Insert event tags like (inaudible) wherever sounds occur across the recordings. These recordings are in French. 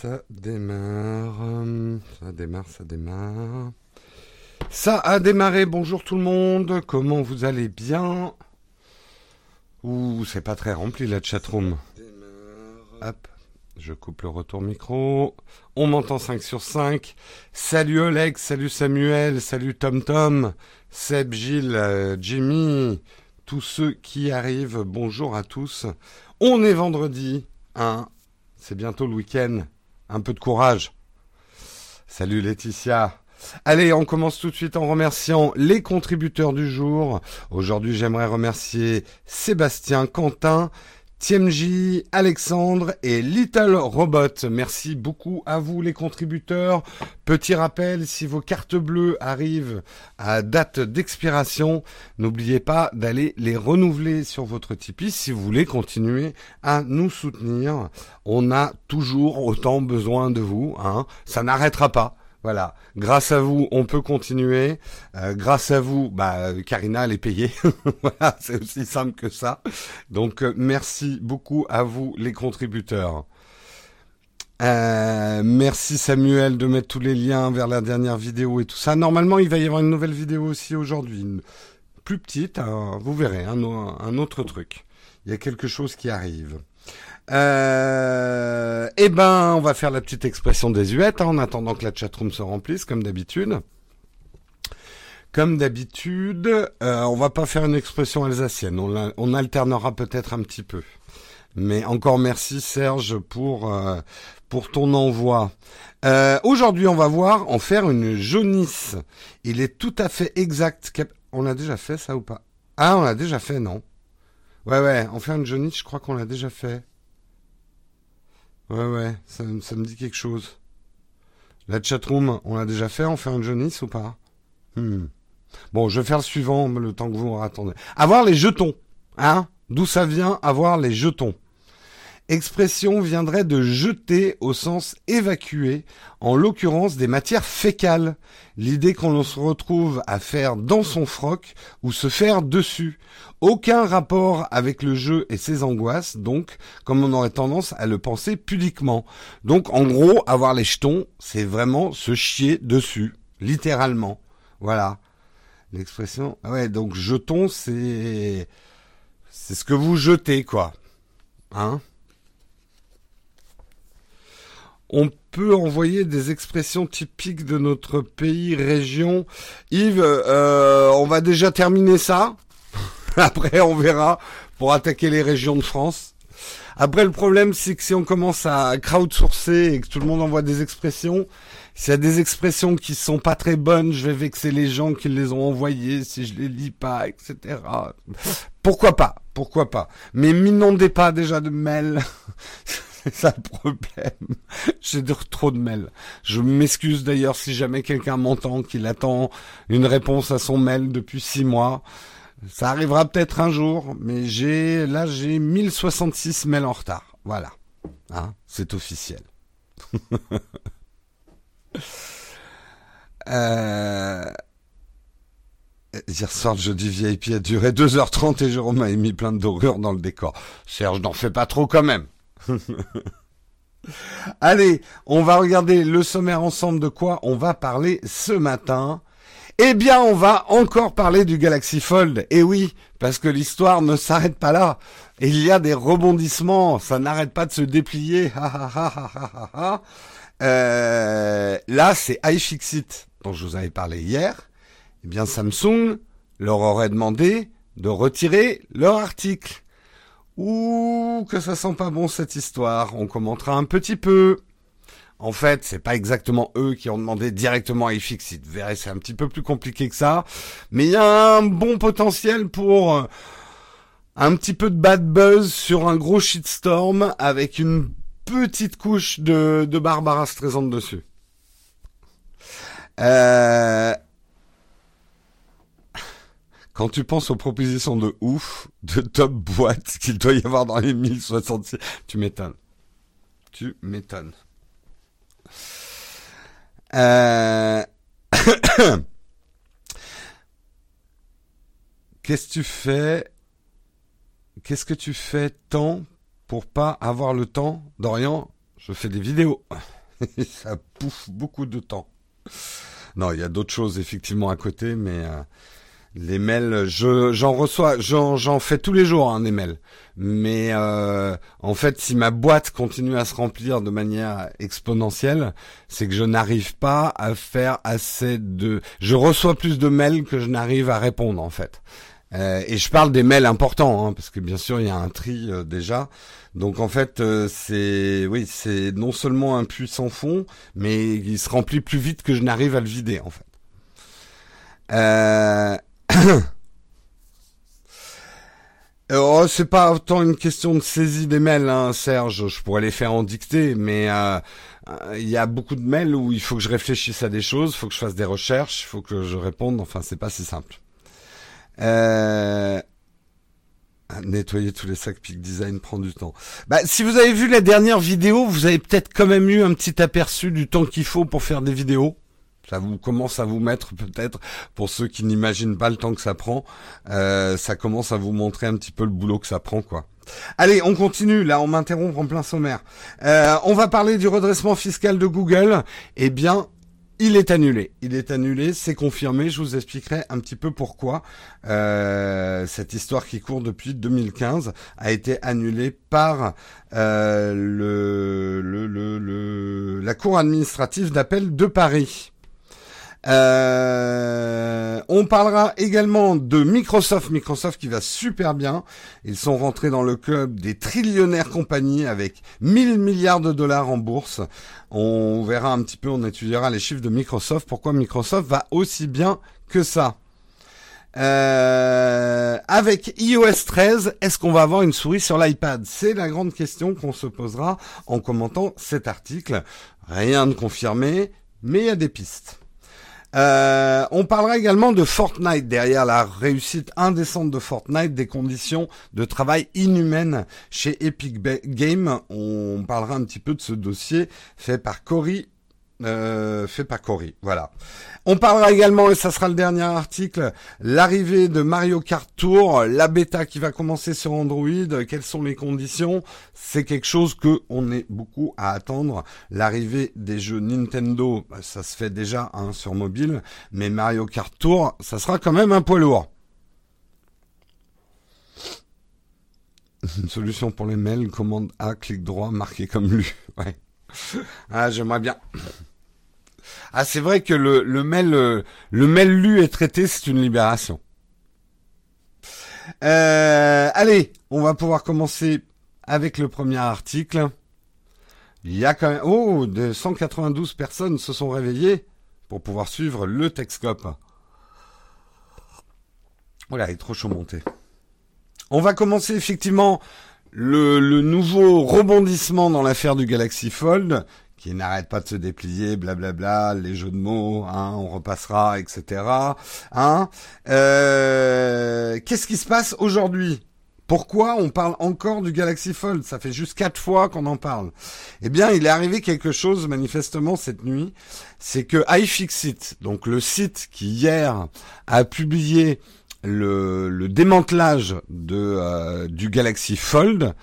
Ça démarre. Ça démarre, ça démarre. Ça a démarré. Bonjour tout le monde. Comment vous allez bien? Ouh, c'est pas très rempli la chatroom. Hop. Je coupe le retour micro. On m'entend 5 sur 5. Salut Oleg, salut Samuel, salut Tom Tom, Seb, Gilles, euh, Jimmy, tous ceux qui arrivent. Bonjour à tous. On est vendredi. Hein C'est bientôt le week-end. Un peu de courage. Salut Laetitia. Allez, on commence tout de suite en remerciant les contributeurs du jour. Aujourd'hui, j'aimerais remercier Sébastien, Quentin, TMJ, Alexandre et Little Robot. Merci beaucoup à vous les contributeurs. Petit rappel, si vos cartes bleues arrivent à date d'expiration, n'oubliez pas d'aller les renouveler sur votre Tipeee si vous voulez continuer à nous soutenir. On a toujours autant besoin de vous. Hein. Ça n'arrêtera pas. Voilà. Grâce à vous, on peut continuer. Euh, grâce à vous, bah, Karina, elle est payée. (laughs) voilà, c'est aussi simple que ça. Donc, euh, merci beaucoup à vous, les contributeurs. Euh, merci Samuel de mettre tous les liens vers la dernière vidéo et tout ça. Normalement, il va y avoir une nouvelle vidéo aussi aujourd'hui, plus petite. Hein, vous verrez, un, un autre truc. Il y a quelque chose qui arrive. Euh, eh ben, on va faire la petite expression désuète hein, en attendant que la chatroom se remplisse, comme d'habitude. Comme d'habitude, euh, on va pas faire une expression alsacienne. On, on alternera peut-être un petit peu. Mais encore merci Serge pour euh, pour ton envoi. Euh, Aujourd'hui, on va voir en faire une jaunisse. Il est tout à fait exact. On a déjà fait ça ou pas? Ah, on l'a déjà fait, non? Ouais, ouais. En faire une jaunisse, je crois qu'on l'a déjà fait. Ouais, ouais, ça, me dit quelque chose. La chatroom, on l'a déjà fait, on fait un jaunisse ou pas? Hmm. Bon, je vais faire le suivant, le temps que vous attendez. Avoir les jetons, hein? D'où ça vient, avoir les jetons? Expression viendrait de jeter au sens évacuer, en l'occurrence des matières fécales. L'idée qu'on se retrouve à faire dans son froc ou se faire dessus. Aucun rapport avec le jeu et ses angoisses, donc, comme on aurait tendance à le penser pudiquement. Donc, en gros, avoir les jetons, c'est vraiment se chier dessus, littéralement. Voilà. L'expression. Ah ouais, donc jeton, c'est c'est ce que vous jetez, quoi. Hein? On peut envoyer des expressions typiques de notre pays, région. Yves, euh, on va déjà terminer ça. (laughs) Après, on verra pour attaquer les régions de France. Après, le problème, c'est que si on commence à crowdsourcer et que tout le monde envoie des expressions, s'il y a des expressions qui sont pas très bonnes, je vais vexer les gens qui les ont envoyées si je les lis pas, etc. (laughs) Pourquoi pas? Pourquoi pas? Mais m'inondez pas déjà de mails. (laughs) c'est ça le problème. J'ai trop de mails. Je m'excuse d'ailleurs si jamais quelqu'un m'entend qu'il attend une réponse à son mail depuis six mois. Ça arrivera peut-être un jour, mais j'ai là j'ai 1066 mails en retard. Voilà. Hein, c'est officiel. (laughs) euh... Hier soir, le jeudi VIP a duré 2h30 et Jérôme a mis plein de dorures dans le décor. Serge, n'en fais pas trop quand même. (laughs) Allez, on va regarder le sommaire ensemble de quoi on va parler ce matin. Eh bien, on va encore parler du Galaxy Fold. Et eh oui, parce que l'histoire ne s'arrête pas là. Il y a des rebondissements, ça n'arrête pas de se déplier. euh, là, c'est iFixit dont je vous avais parlé hier. Eh bien, Samsung leur aurait demandé de retirer leur article. Ouh, que ça sent pas bon cette histoire. On commentera un petit peu. En fait, c'est pas exactement eux qui ont demandé directement à iFixit. Vous verrez, c'est un petit peu plus compliqué que ça. Mais il y a un bon potentiel pour euh, un petit peu de bad buzz sur un gros shitstorm avec une petite couche de, de Barbara Streisand dessus. Euh, quand tu penses aux propositions de ouf, de top boîte qu'il doit y avoir dans les 1066, tu m'étonnes. Tu m'étonnes. Euh... (coughs) Qu'est-ce que tu fais Qu'est-ce que tu fais tant pour pas avoir le temps, Dorian je fais des vidéos. (laughs) ça bouffe beaucoup de temps. Non, il y a d'autres choses effectivement à côté, mais euh, les mails, je j'en reçois, j'en fais tous les jours hein, des. Mais euh, en fait, si ma boîte continue à se remplir de manière exponentielle, c'est que je n'arrive pas à faire assez de. Je reçois plus de mails que je n'arrive à répondre en fait. Euh, et je parle des mails importants, hein, parce que bien sûr il y a un tri euh, déjà. Donc en fait c'est oui c'est non seulement un puits sans fond, mais il se remplit plus vite que je n'arrive à le vider en fait. (coughs) oh, c'est pas autant une question de saisie des mails, hein, Serge. Je pourrais les faire en dictée, mais il y a beaucoup de mails où il faut que je réfléchisse à des choses, il faut que je fasse des recherches, il faut que je réponde. Enfin, c'est pas si simple. Euh... Nettoyer tous les sacs Peak Design prend du temps. Bah, si vous avez vu la dernière vidéo, vous avez peut-être quand même eu un petit aperçu du temps qu'il faut pour faire des vidéos. Ça vous commence à vous mettre peut-être, pour ceux qui n'imaginent pas le temps que ça prend, euh, ça commence à vous montrer un petit peu le boulot que ça prend, quoi. Allez, on continue. Là, on m'interrompt en plein sommaire. Euh, on va parler du redressement fiscal de Google. Eh bien, il est annulé. Il est annulé, c'est confirmé. Je vous expliquerai un petit peu pourquoi euh, cette histoire qui court depuis 2015 a été annulée par euh, le, le, le, la Cour administrative d'appel de Paris. Euh, on parlera également de Microsoft, Microsoft qui va super bien. Ils sont rentrés dans le club des trillionnaires compagnies avec 1000 milliards de dollars en bourse. On verra un petit peu, on étudiera les chiffres de Microsoft, pourquoi Microsoft va aussi bien que ça? Euh, avec iOS 13, est-ce qu'on va avoir une souris sur l'iPad? C'est la grande question qu'on se posera en commentant cet article. Rien de confirmé, mais il y a des pistes. Euh, on parlera également de Fortnite derrière la réussite indécente de Fortnite, des conditions de travail inhumaines chez Epic Games. On parlera un petit peu de ce dossier fait par Cory euh, fait par Cory. Voilà. On parlera également, et ça sera le dernier article, l'arrivée de Mario Kart Tour, la bêta qui va commencer sur Android, quelles sont les conditions? C'est quelque chose que on est beaucoup à attendre. L'arrivée des jeux Nintendo, bah, ça se fait déjà hein, sur mobile, mais Mario Kart Tour, ça sera quand même un poids lourd. Une solution pour les mails, commande A, clic droit, marqué comme lu. (laughs) Ah, j'aimerais bien. Ah, c'est vrai que le, mail, euh, le, mail lu et traité, c'est une libération. Euh, allez, on va pouvoir commencer avec le premier article. Il y a quand même, oh, de 192 personnes se sont réveillées pour pouvoir suivre le Texcope. Voilà, il est trop chaud monté. On va commencer effectivement le, le nouveau rebondissement dans l'affaire du Galaxy Fold qui n'arrête pas de se déplier, blablabla, les jeux de mots, hein, on repassera, etc. Hein. Euh, Qu'est-ce qui se passe aujourd'hui? Pourquoi on parle encore du Galaxy Fold? Ça fait juste quatre fois qu'on en parle. Eh bien, il est arrivé quelque chose manifestement cette nuit, c'est que iFixit, donc le site qui hier a publié le, démantelage de euh, du Galaxy Fold,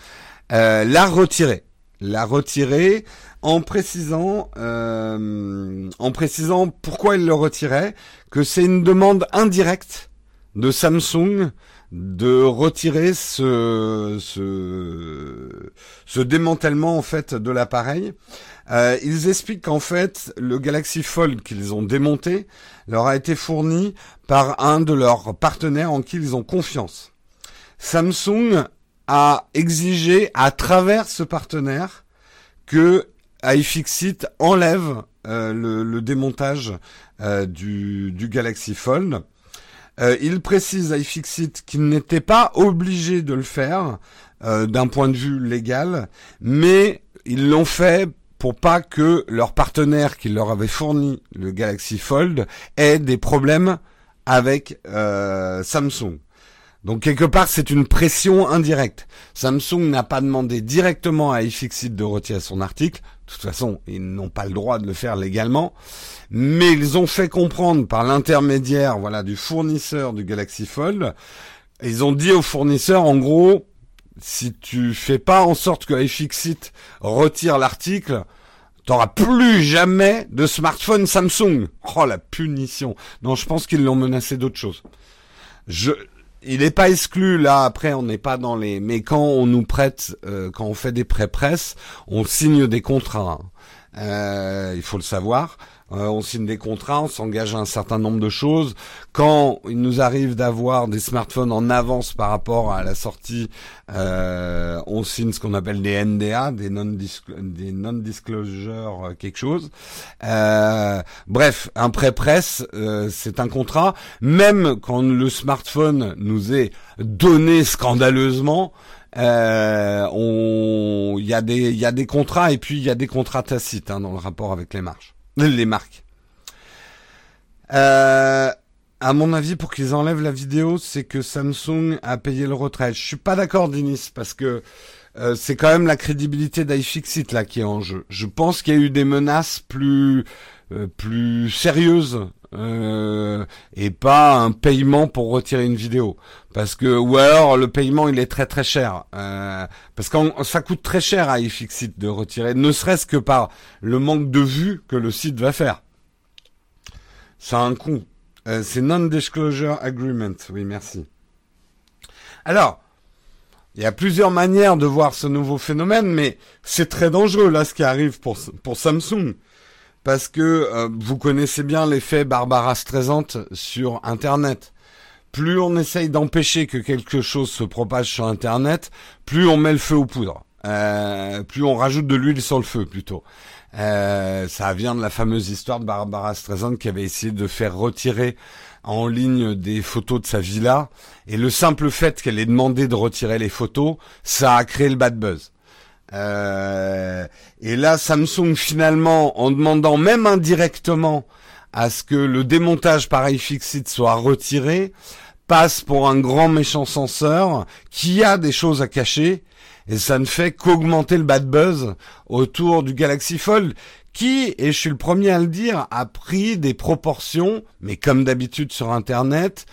euh, l'a retiré. L'a retiré en précisant, euh, en précisant pourquoi il le retirait, que c'est une demande indirecte de Samsung de retirer ce, ce, démantèlement en fait de l'appareil. Euh, ils expliquent qu'en fait le Galaxy Fold qu'ils ont démonté leur a été fourni par un de leurs partenaires en qui ils ont confiance. Samsung a exigé à travers ce partenaire que iFixit enlève euh, le, démontage euh, du, Galaxy Fold. Euh, il précise iFixit qu'il n'était pas obligé de le faire d'un point de vue légal, mais ils l'ont fait pour pas que leur partenaire qui leur avait fourni le Galaxy Fold ait des problèmes avec Samsung. Donc quelque part, c'est une pression indirecte. Samsung n'a pas demandé directement à iFixit de retirer son article. De toute façon, ils n'ont pas le droit de le faire légalement. Mais ils ont fait comprendre par l'intermédiaire, voilà, du fournisseur du Galaxy Fold. Ils ont dit au fournisseur, en gros, si tu fais pas en sorte que iFixit retire l'article, t'auras plus jamais de smartphone Samsung. Oh la punition. Non, je pense qu'ils l'ont menacé d'autre chose. Je, il n'est pas exclu là. Après, on n'est pas dans les. Mais quand on nous prête, euh, quand on fait des prêts presse, on signe des contrats. Euh, il faut le savoir. Euh, on signe des contrats, on s'engage à un certain nombre de choses. Quand il nous arrive d'avoir des smartphones en avance par rapport à la sortie, euh, on signe ce qu'on appelle des NDA, des non-disclosure quelque chose. bref, un prêt presse, c'est un contrat. Même quand le smartphone nous est donné scandaleusement, euh, il y a des, contrats et puis il y a des contrats tacites hein, dans le rapport avec les marches, (laughs) les marques. Euh, à mon avis, pour qu'ils enlèvent la vidéo, c'est que Samsung a payé le retrait. Je suis pas d'accord, Denis, parce que euh, c'est quand même la crédibilité d'iFixit là qui est en jeu. Je pense qu'il y a eu des menaces plus euh, plus sérieuses euh, et pas un paiement pour retirer une vidéo. Parce que ou alors le paiement il est très très cher. Euh, parce que ça coûte très cher à iFixit de retirer, ne serait-ce que par le manque de vues que le site va faire. Ça a un coût. Euh, c'est non-disclosure agreement. Oui, merci. Alors, il y a plusieurs manières de voir ce nouveau phénomène, mais c'est très dangereux là ce qui arrive pour, pour Samsung parce que euh, vous connaissez bien l'effet Barbara Streisand sur Internet. Plus on essaye d'empêcher que quelque chose se propage sur Internet, plus on met le feu aux poudres. Euh, plus on rajoute de l'huile sur le feu plutôt. Euh, ça vient de la fameuse histoire de Barbara Streisand qui avait essayé de faire retirer en ligne des photos de sa villa. Et le simple fait qu'elle ait demandé de retirer les photos, ça a créé le bad buzz. Euh, et là, Samsung finalement, en demandant même indirectement à ce que le démontage par iFixit soit retiré, passe pour un grand méchant censeur qui a des choses à cacher et ça ne fait qu'augmenter le bad buzz autour du Galaxy Fold qui, et je suis le premier à le dire, a pris des proportions, mais comme d'habitude sur Internet,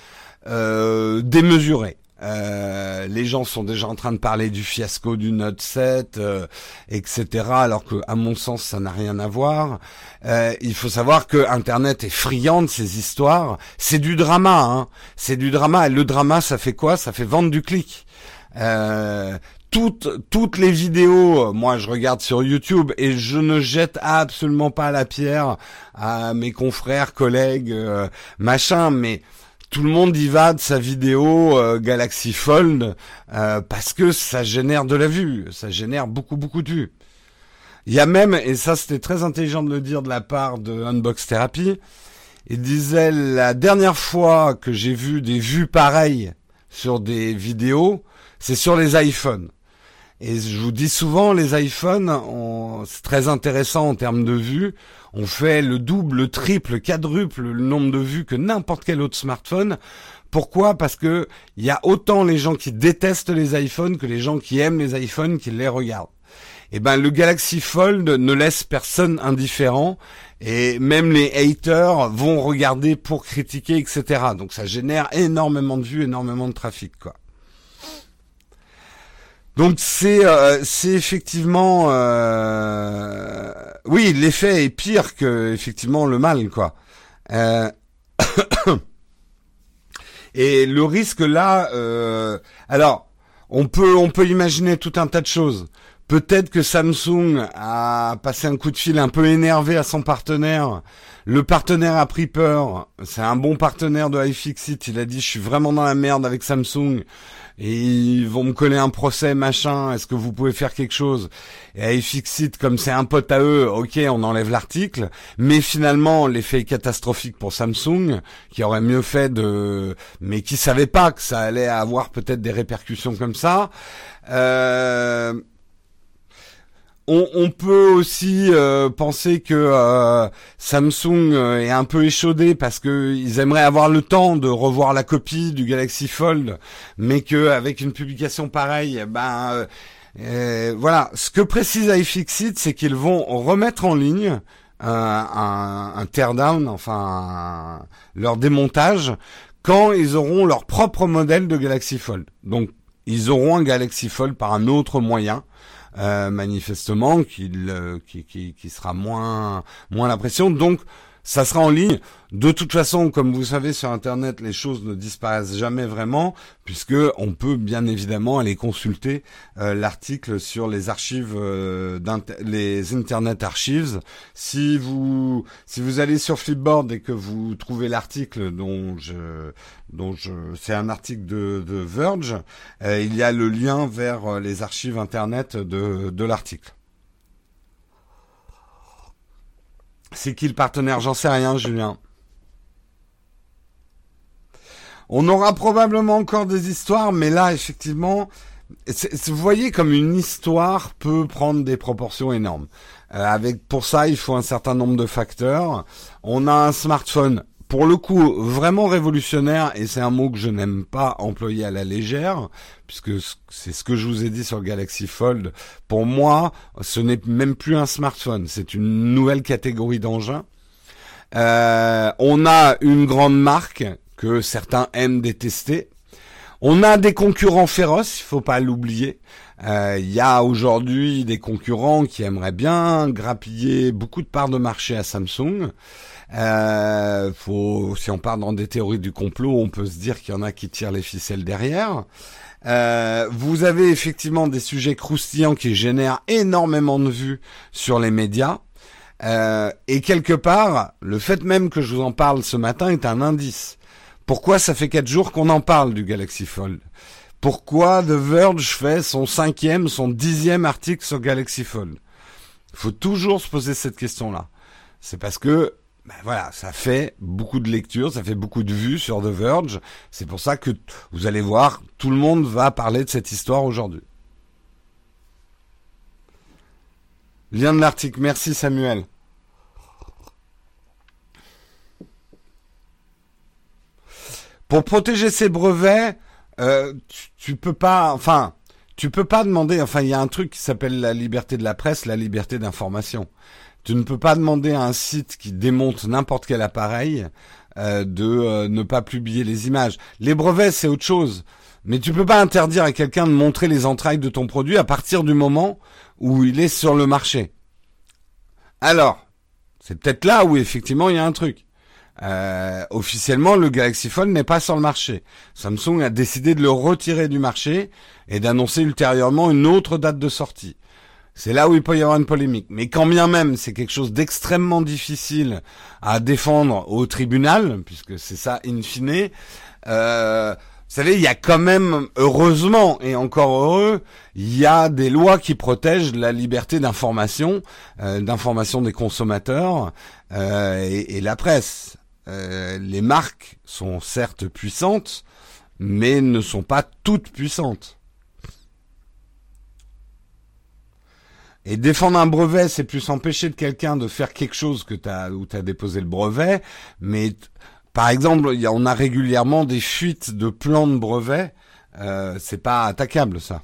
euh, démesurées. Euh, les gens sont déjà en train de parler du fiasco du Note 7, euh, etc. Alors que, à mon sens, ça n'a rien à voir. Euh, il faut savoir que Internet est friand de ces histoires. C'est du drama, hein. C'est du drama. Et le drama, ça fait quoi? Ça fait vendre du clic. toutes, toutes les vidéos, moi je regarde sur YouTube et je ne jette absolument pas la pierre à mes confrères, collègues, machin, mais tout le monde y va de sa vidéo euh, Galaxy Fold euh, parce que ça génère de la vue, ça génère beaucoup beaucoup de vues. Il y a même, et ça c'était très intelligent de le dire de la part de Unbox Therapy, il disait la dernière fois que j'ai vu des vues pareilles sur des vidéos, c'est sur les iPhones. Et je vous dis souvent, les iPhones, c'est très intéressant en termes de vues. On fait le double, le triple, le quadruple le nombre de vues que n'importe quel autre smartphone. Pourquoi? Parce que il y a autant les gens qui détestent les iPhones que les gens qui aiment les iPhones qui les regardent. Et eh ben le Galaxy Fold ne laisse personne indifférent et même les haters vont regarder pour critiquer, etc. Donc ça génère énormément de vues, énormément de trafic, quoi. Donc c'est euh, c'est effectivement euh, oui l'effet est pire que effectivement le mal quoi. Euh, (coughs) et le risque là, alors on peut on peut imaginer tout un tas de choses. Peut-être que Samsung a passé un coup de fil un peu énervé à son partenaire. Le partenaire a pris peur. C'est un bon partenaire de iFixit. Il a dit je suis vraiment dans la merde avec Samsung ils vont me coller un procès machin, est-ce que vous pouvez faire quelque chose? Et iFixit, comme c'est un pote à eux, ok, on enlève l'article, mais finalement l'effet est catastrophique pour Samsung, qui aurait mieux fait de... mais qui savait pas que ça allait avoir peut-être des répercussions comme ça. Euh, on, peut aussi euh, penser que euh, Samsung euh, est un peu échaudé parce que ils aimeraient avoir le temps de revoir la copie du Galaxy Fold, mais que avec une publication pareille, ben voilà. Ce que précise iFixit, c'est qu'ils vont remettre en ligne un, un, teardown, enfin leur démontage, quand ils auront leur propre modèle de Galaxy Fold. Donc ils auront un Galaxy Fold par un autre moyen. Manifestement, qui, qui, qui, sera moins moins la pression. Donc, ça sera en ligne. De toute façon, comme vous savez, sur Internet, les choses ne disparaissent jamais vraiment, puisque on peut bien évidemment aller consulter euh, l'article sur les archives, euh, les Internet Archives. Si vous si vous allez sur Flipboard et que vous trouvez l'article dont je dont je c'est un article de, de Verge, euh, il y a le lien vers les archives Internet de de l'article. C'est qui le partenaire? J'en sais rien, Julien. On aura probablement encore des histoires, mais là, effectivement, vous voyez comme une histoire peut prendre des proportions énormes. Euh, avec pour ça, il faut un certain nombre de facteurs. On a un smartphone pour le coup, vraiment révolutionnaire, et c'est un mot que je n'aime pas employer à la légère, puisque c'est ce que je vous ai dit sur Galaxy Fold. Pour moi, ce n'est même plus un smartphone, c'est une nouvelle catégorie d'engin. Euh, on a une grande marque que certains aiment détester. On a des concurrents féroces, il faut pas l'oublier. Euh, il y a aujourd'hui des concurrents qui aimeraient bien grappiller beaucoup de parts de marché à Samsung. Euh, faut, si on part dans des théories du complot, on peut se dire qu'il y en a qui tirent les ficelles derrière. Euh, vous avez effectivement des sujets croustillants qui génèrent énormément de vues sur les médias. Euh, et quelque part, le fait même que je vous en parle ce matin est un indice. Pourquoi ça fait quatre jours qu'on en parle du Galaxy Fold? Pourquoi The Verge fait son cinquième, son dixième article sur Galaxy Fold? Il faut toujours se poser cette question-là. C'est parce que ben voilà, ça fait beaucoup de lectures, ça fait beaucoup de vues sur The Verge. C'est pour ça que vous allez voir, tout le monde va parler de cette histoire aujourd'hui. Lien de l'article, merci Samuel. Pour protéger ces brevets, euh, tu, tu, peux pas, tu peux pas demander, enfin, il y a un truc qui s'appelle la liberté de la presse, la liberté d'information. Tu ne peux pas demander à un site qui démonte n'importe quel appareil euh, de euh, ne pas publier les images. Les brevets, c'est autre chose. Mais tu peux pas interdire à quelqu'un de montrer les entrailles de ton produit à partir du moment où il est sur le marché. Alors, c'est peut-être là où effectivement il y a un truc. Euh, officiellement, le Galaxy Phone n'est pas sur le marché. Samsung a décidé de le retirer du marché et d'annoncer ultérieurement une autre date de sortie. C'est là où il peut y avoir une polémique. Mais quand bien même c'est quelque chose d'extrêmement difficile à défendre au tribunal, puisque c'est ça in fine, euh, vous savez, il y a quand même, heureusement et encore heureux, il y a des lois qui protègent la liberté d'information, euh, d'information des consommateurs euh, et, et, la presse. Euh, les marques sont certes puissantes, mais ne sont pas toutes puissantes. Et défendre un brevet, c'est plus empêcher de quelqu'un de faire quelque chose que t'as où t'as déposé le brevet. Mais par exemple, on a régulièrement des fuites de plans de brevets. Euh, c'est pas attaquable ça.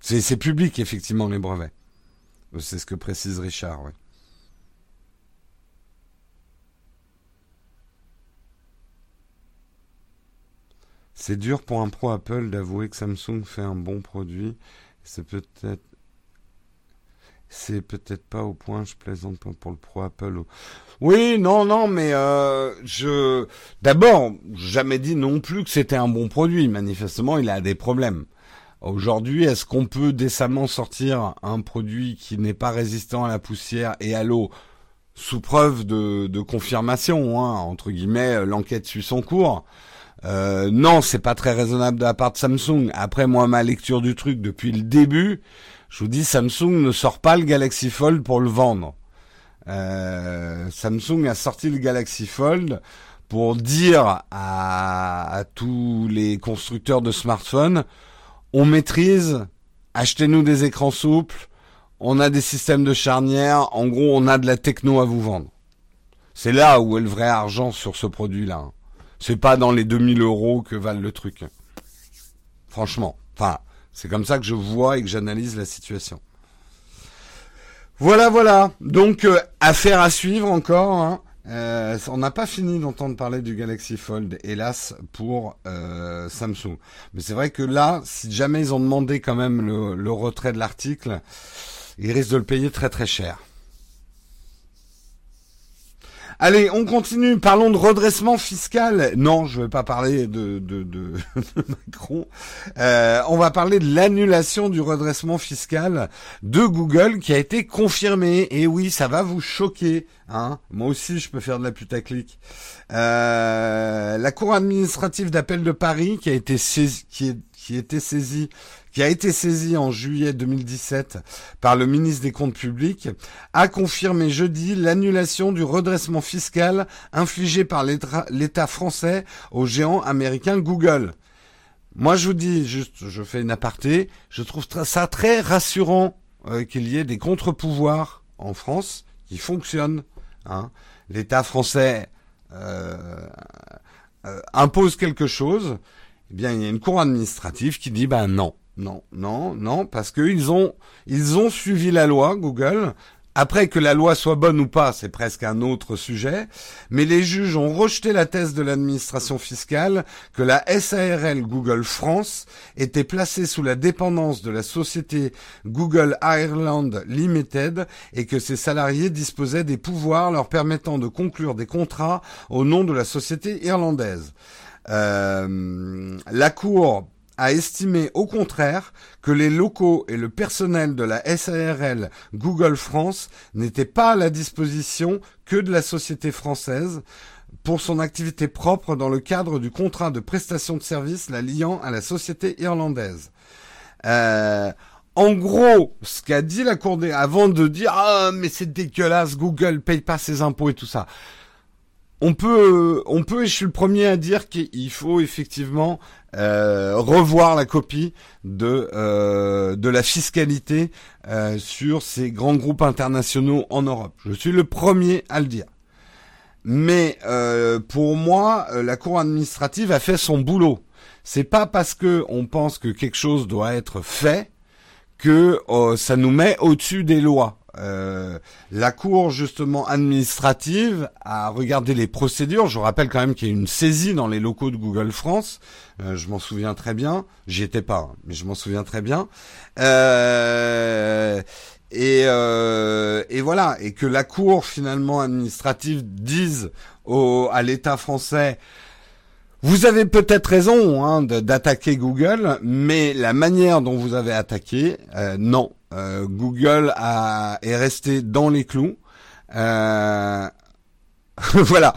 C'est public effectivement les brevets. C'est ce que précise Richard. Ouais. C'est dur pour un pro Apple d'avouer que Samsung fait un bon produit. C'est peut-être c'est peut-être pas au point, je plaisante pas pour le Pro Apple. Oui, non, non, mais euh, je d'abord jamais dit non plus que c'était un bon produit. Manifestement, il a des problèmes. Aujourd'hui, est-ce qu'on peut décemment sortir un produit qui n'est pas résistant à la poussière et à l'eau? Sous preuve de, confirmation, hein, entre guillemets, l'enquête suit son cours. Euh, non, c'est pas très raisonnable de la part de Samsung. Après, moi, ma lecture du truc depuis le début, je vous dis, Samsung ne sort pas le Galaxy Fold pour le vendre. Euh, Samsung a sorti le Galaxy Fold pour dire à, tous les constructeurs de smartphones, on maîtrise, achetez-nous des écrans souples, on a des systèmes de charnière, en gros on a de la techno à vous vendre. C'est là où est le vrai argent sur ce produit-là. C'est pas dans les 2000 euros que valent le truc. Franchement. Enfin, c'est comme ça que je vois et que j'analyse la situation. Voilà, voilà. Donc, euh, affaire à suivre encore. Hein. Euh, on n'a pas fini d'entendre parler du Galaxy Fold, hélas, pour euh, Samsung. Mais c'est vrai que là, si jamais ils ont demandé quand même le, le retrait de l'article, ils risquent de le payer très très cher. Allez, on continue. Parlons de redressement fiscal. Non, je ne vais pas parler de, (laughs) de, Macron. Euh, on va parler de l'annulation du redressement fiscal de Google qui a été confirmé. Et oui, ça va vous choquer. Hein Moi aussi, je peux faire de la putaclic. Euh, la Cour administrative d'appel de Paris qui a été saisie, qui, qui été saisie qui a été saisi en juillet 2017 par le ministre des Comptes publics, a confirmé jeudi l'annulation du redressement fiscal infligé par l'État français au géant américain Google. Moi, je vous dis, juste, je fais une aparté, je trouve ça très rassurant euh, qu'il y ait des contre-pouvoirs en France qui fonctionnent. Hein. L'État français euh, euh, impose quelque chose, eh bien, il y a une cour administrative qui dit, ben non, non, non, non, parce qu'ils ont, ils ont suivi la loi, Google. Après que la loi soit bonne ou pas, c'est presque un autre sujet, mais les juges ont rejeté la thèse de l'administration fiscale que la SARL Google France était placée sous la dépendance de la société Google Ireland Limited et que ses salariés disposaient des pouvoirs leur permettant de conclure des contrats au nom de la société irlandaise. Euh, la Cour a estimé au contraire que les locaux et le personnel de la SARL Google France n'étaient pas à la disposition que de la société française pour son activité propre dans le cadre du contrat de prestation de services la liant à la société irlandaise. Euh, en gros, ce qu'a dit la Cour des... avant de dire ah mais c'est dégueulasse, Google paye pas ses impôts et tout ça. On peut, on peut, et je suis le premier à dire qu'il faut effectivement euh, revoir la copie de euh, de la fiscalité euh, sur ces grands groupes internationaux en Europe. Je suis le premier à le dire. Mais pour moi, la Cour administrative a fait son boulot. C'est pas parce que on pense que quelque chose doit être fait que ça nous met au-dessus des lois. Euh, la cour justement administrative a regardé les procédures. Je rappelle quand même qu'il y a une saisie dans les locaux de Google France. Euh, je m'en souviens très bien. J'y étais pas, hein, mais je m'en souviens très bien. Euh, et, et voilà, et que la cour finalement administrative dise au, à l'État français. Vous avez peut-être raison hein, d'attaquer Google, mais la manière dont vous avez attaqué, non, euh, Google a, est resté dans les clous. Euh, (laughs) voilà,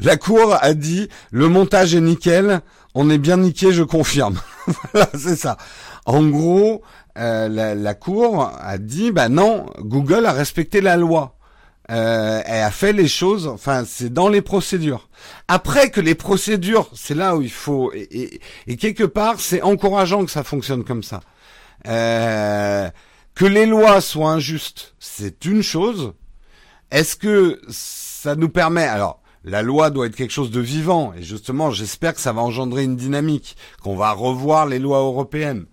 la cour a dit le montage est nickel, on est bien niqué, je confirme. (laughs) voilà, c'est ça. En gros, euh, la, cour a dit bah non, Google a respecté la loi. Euh, elle a fait les choses, enfin c'est dans les procédures. Après que les procédures, c'est là où il faut et, et quelque part c'est encourageant que ça fonctionne comme ça. Euh, que les lois soient injustes, c'est une chose. Est-ce que ça nous permet alors la loi doit être quelque chose de vivant et justement j'espère que ça va engendrer une dynamique, qu'on va revoir les lois européennes.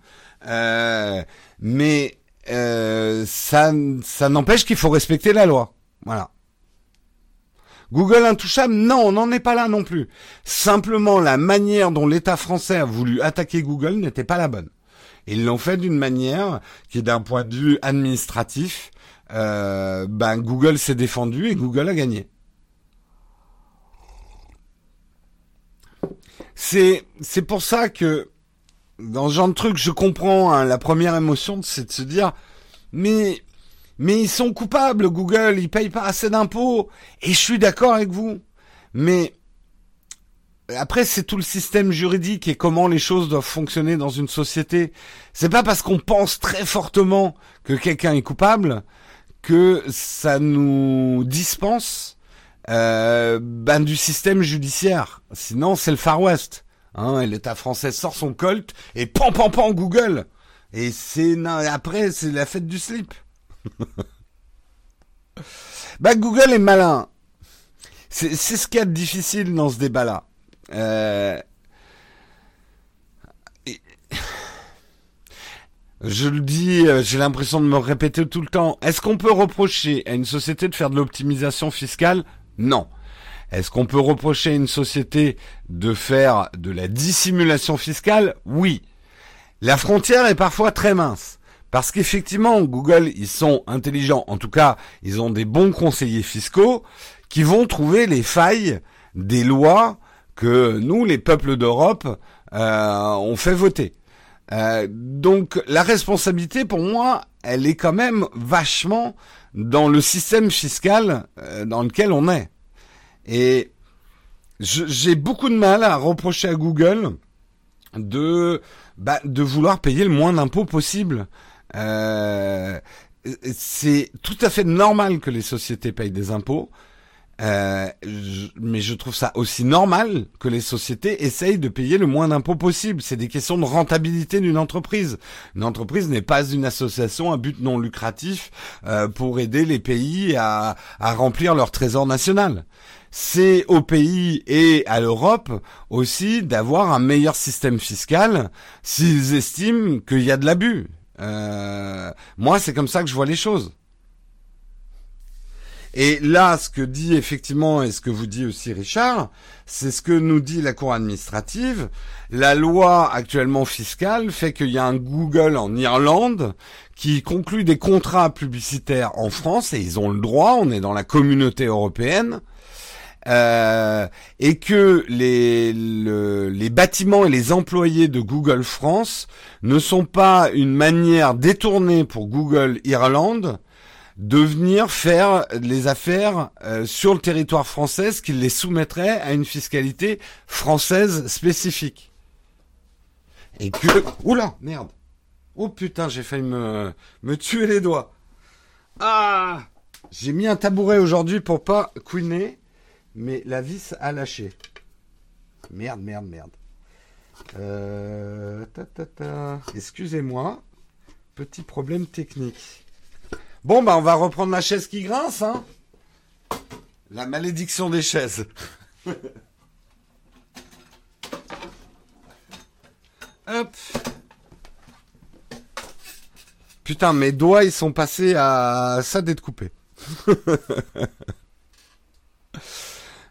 Euh, mais euh, ça, ça n'empêche qu'il faut respecter la loi. Voilà. Google intouchable, non, on n'en est pas là non plus. Simplement, la manière dont l'État français a voulu attaquer Google n'était pas la bonne. Ils l'ont fait d'une manière qui, d'un point de vue administratif, euh, ben Google s'est défendu et Google a gagné. C'est c'est pour ça que dans ce genre de truc, je comprends hein, la première émotion, c'est de se dire mais mais ils sont coupables, Google, ils payent pas assez d'impôts et je suis d'accord avec vous. Mais après, c'est tout le système juridique et comment les choses doivent fonctionner dans une société. C'est pas parce qu'on pense très fortement que quelqu'un est coupable que ça nous dispense euh, ben, du système judiciaire. Sinon, c'est le Far West. Hein, L'État français sort son colt et pan pan pan Google. Et c'est après, c'est la fête du slip. (laughs) bah Google est malin. C'est ce qu'il y a de difficile dans ce débat-là. Euh, je le dis, euh, j'ai l'impression de me répéter tout le temps. Est-ce qu'on peut reprocher à une société de faire de l'optimisation fiscale? Non. Est-ce qu'on peut reprocher à une société de faire de la dissimulation fiscale? Oui. La frontière est parfois très mince. Parce qu'effectivement, Google, ils sont intelligents. En tout cas, ils ont des bons conseillers fiscaux qui vont trouver les failles des lois que nous, les peuples d'Europe, euh, ont fait voter. Euh, donc la responsabilité, pour moi, elle est quand même vachement dans le système fiscal euh, dans lequel on est. Et j'ai beaucoup de mal à reprocher à Google de bah, de vouloir payer le moins d'impôts possible. Euh, c'est tout à fait normal que les sociétés payent des impôts. Euh, mais je trouve ça aussi normal que les sociétés essayent de payer le moins d'impôts possible. C'est des questions de rentabilité d'une entreprise. Une entreprise n'est pas une association à but non lucratif euh, pour aider les pays à, à remplir leur trésor national. C'est au pays et à l'Europe aussi d'avoir un meilleur système fiscal s'ils estiment qu'il y a de l'abus. Euh, moi, c'est comme ça que je vois les choses. Et là, ce que dit effectivement, et ce que vous dit aussi Richard, c'est ce que nous dit la Cour administrative. La loi actuellement fiscale fait qu'il y a un Google en Irlande qui conclut des contrats publicitaires en France, et ils ont le droit, on est dans la communauté européenne, euh, et que les, les bâtiments et les employés de Google France ne sont pas une manière détournée pour Google Irlande de venir faire les affaires euh, sur le territoire français, qui les soumettrait à une fiscalité française spécifique. Et que... Oula, merde. Oh putain, j'ai failli me, me tuer les doigts. Ah J'ai mis un tabouret aujourd'hui pour pas couiner, mais la vis a lâché. Merde, merde, merde. Euh, Excusez-moi. Petit problème technique. Bon, bah, on va reprendre la chaise qui grince, hein. La malédiction des chaises. (laughs) Hop. Putain, mes doigts, ils sont passés à ça d'être coupé. (laughs)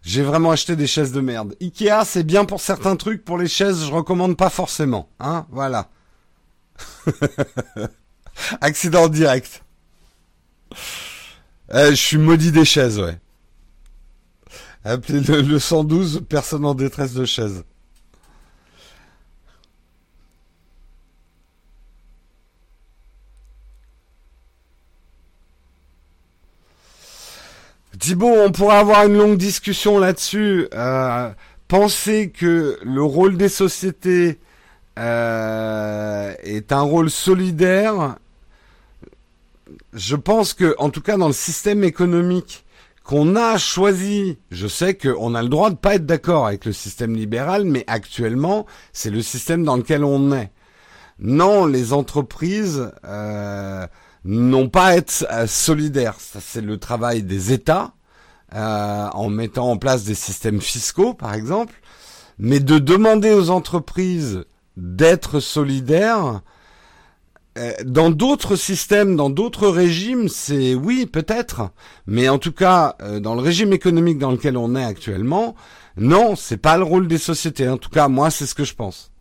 J'ai vraiment acheté des chaises de merde. Ikea, c'est bien pour certains trucs, pour les chaises, je recommande pas forcément. Hein, voilà. (laughs) Accident direct. Euh, je suis maudit des chaises, ouais. Appelez le, 112, personne en détresse de chaise. Thibaut, on pourrait avoir une longue discussion là-dessus. Euh, penser que le rôle des sociétés euh, est un rôle solidaire je pense que, en tout cas, dans le système économique qu'on a choisi, je sais qu'on a le droit de pas être d'accord avec le système libéral, mais actuellement, c'est le système dans lequel on est. Non, les entreprises euh, n'ont pas à être euh, solidaires. Ça, c'est le travail des États, euh, en mettant en place des systèmes fiscaux, par exemple. Mais de demander aux entreprises d'être solidaires, dans d'autres systèmes, dans d'autres régimes, c'est oui, peut-être, mais en tout cas, euh, dans le régime économique dans lequel on est actuellement, non, c'est pas le rôle des sociétés. En tout cas, moi, c'est ce que je pense.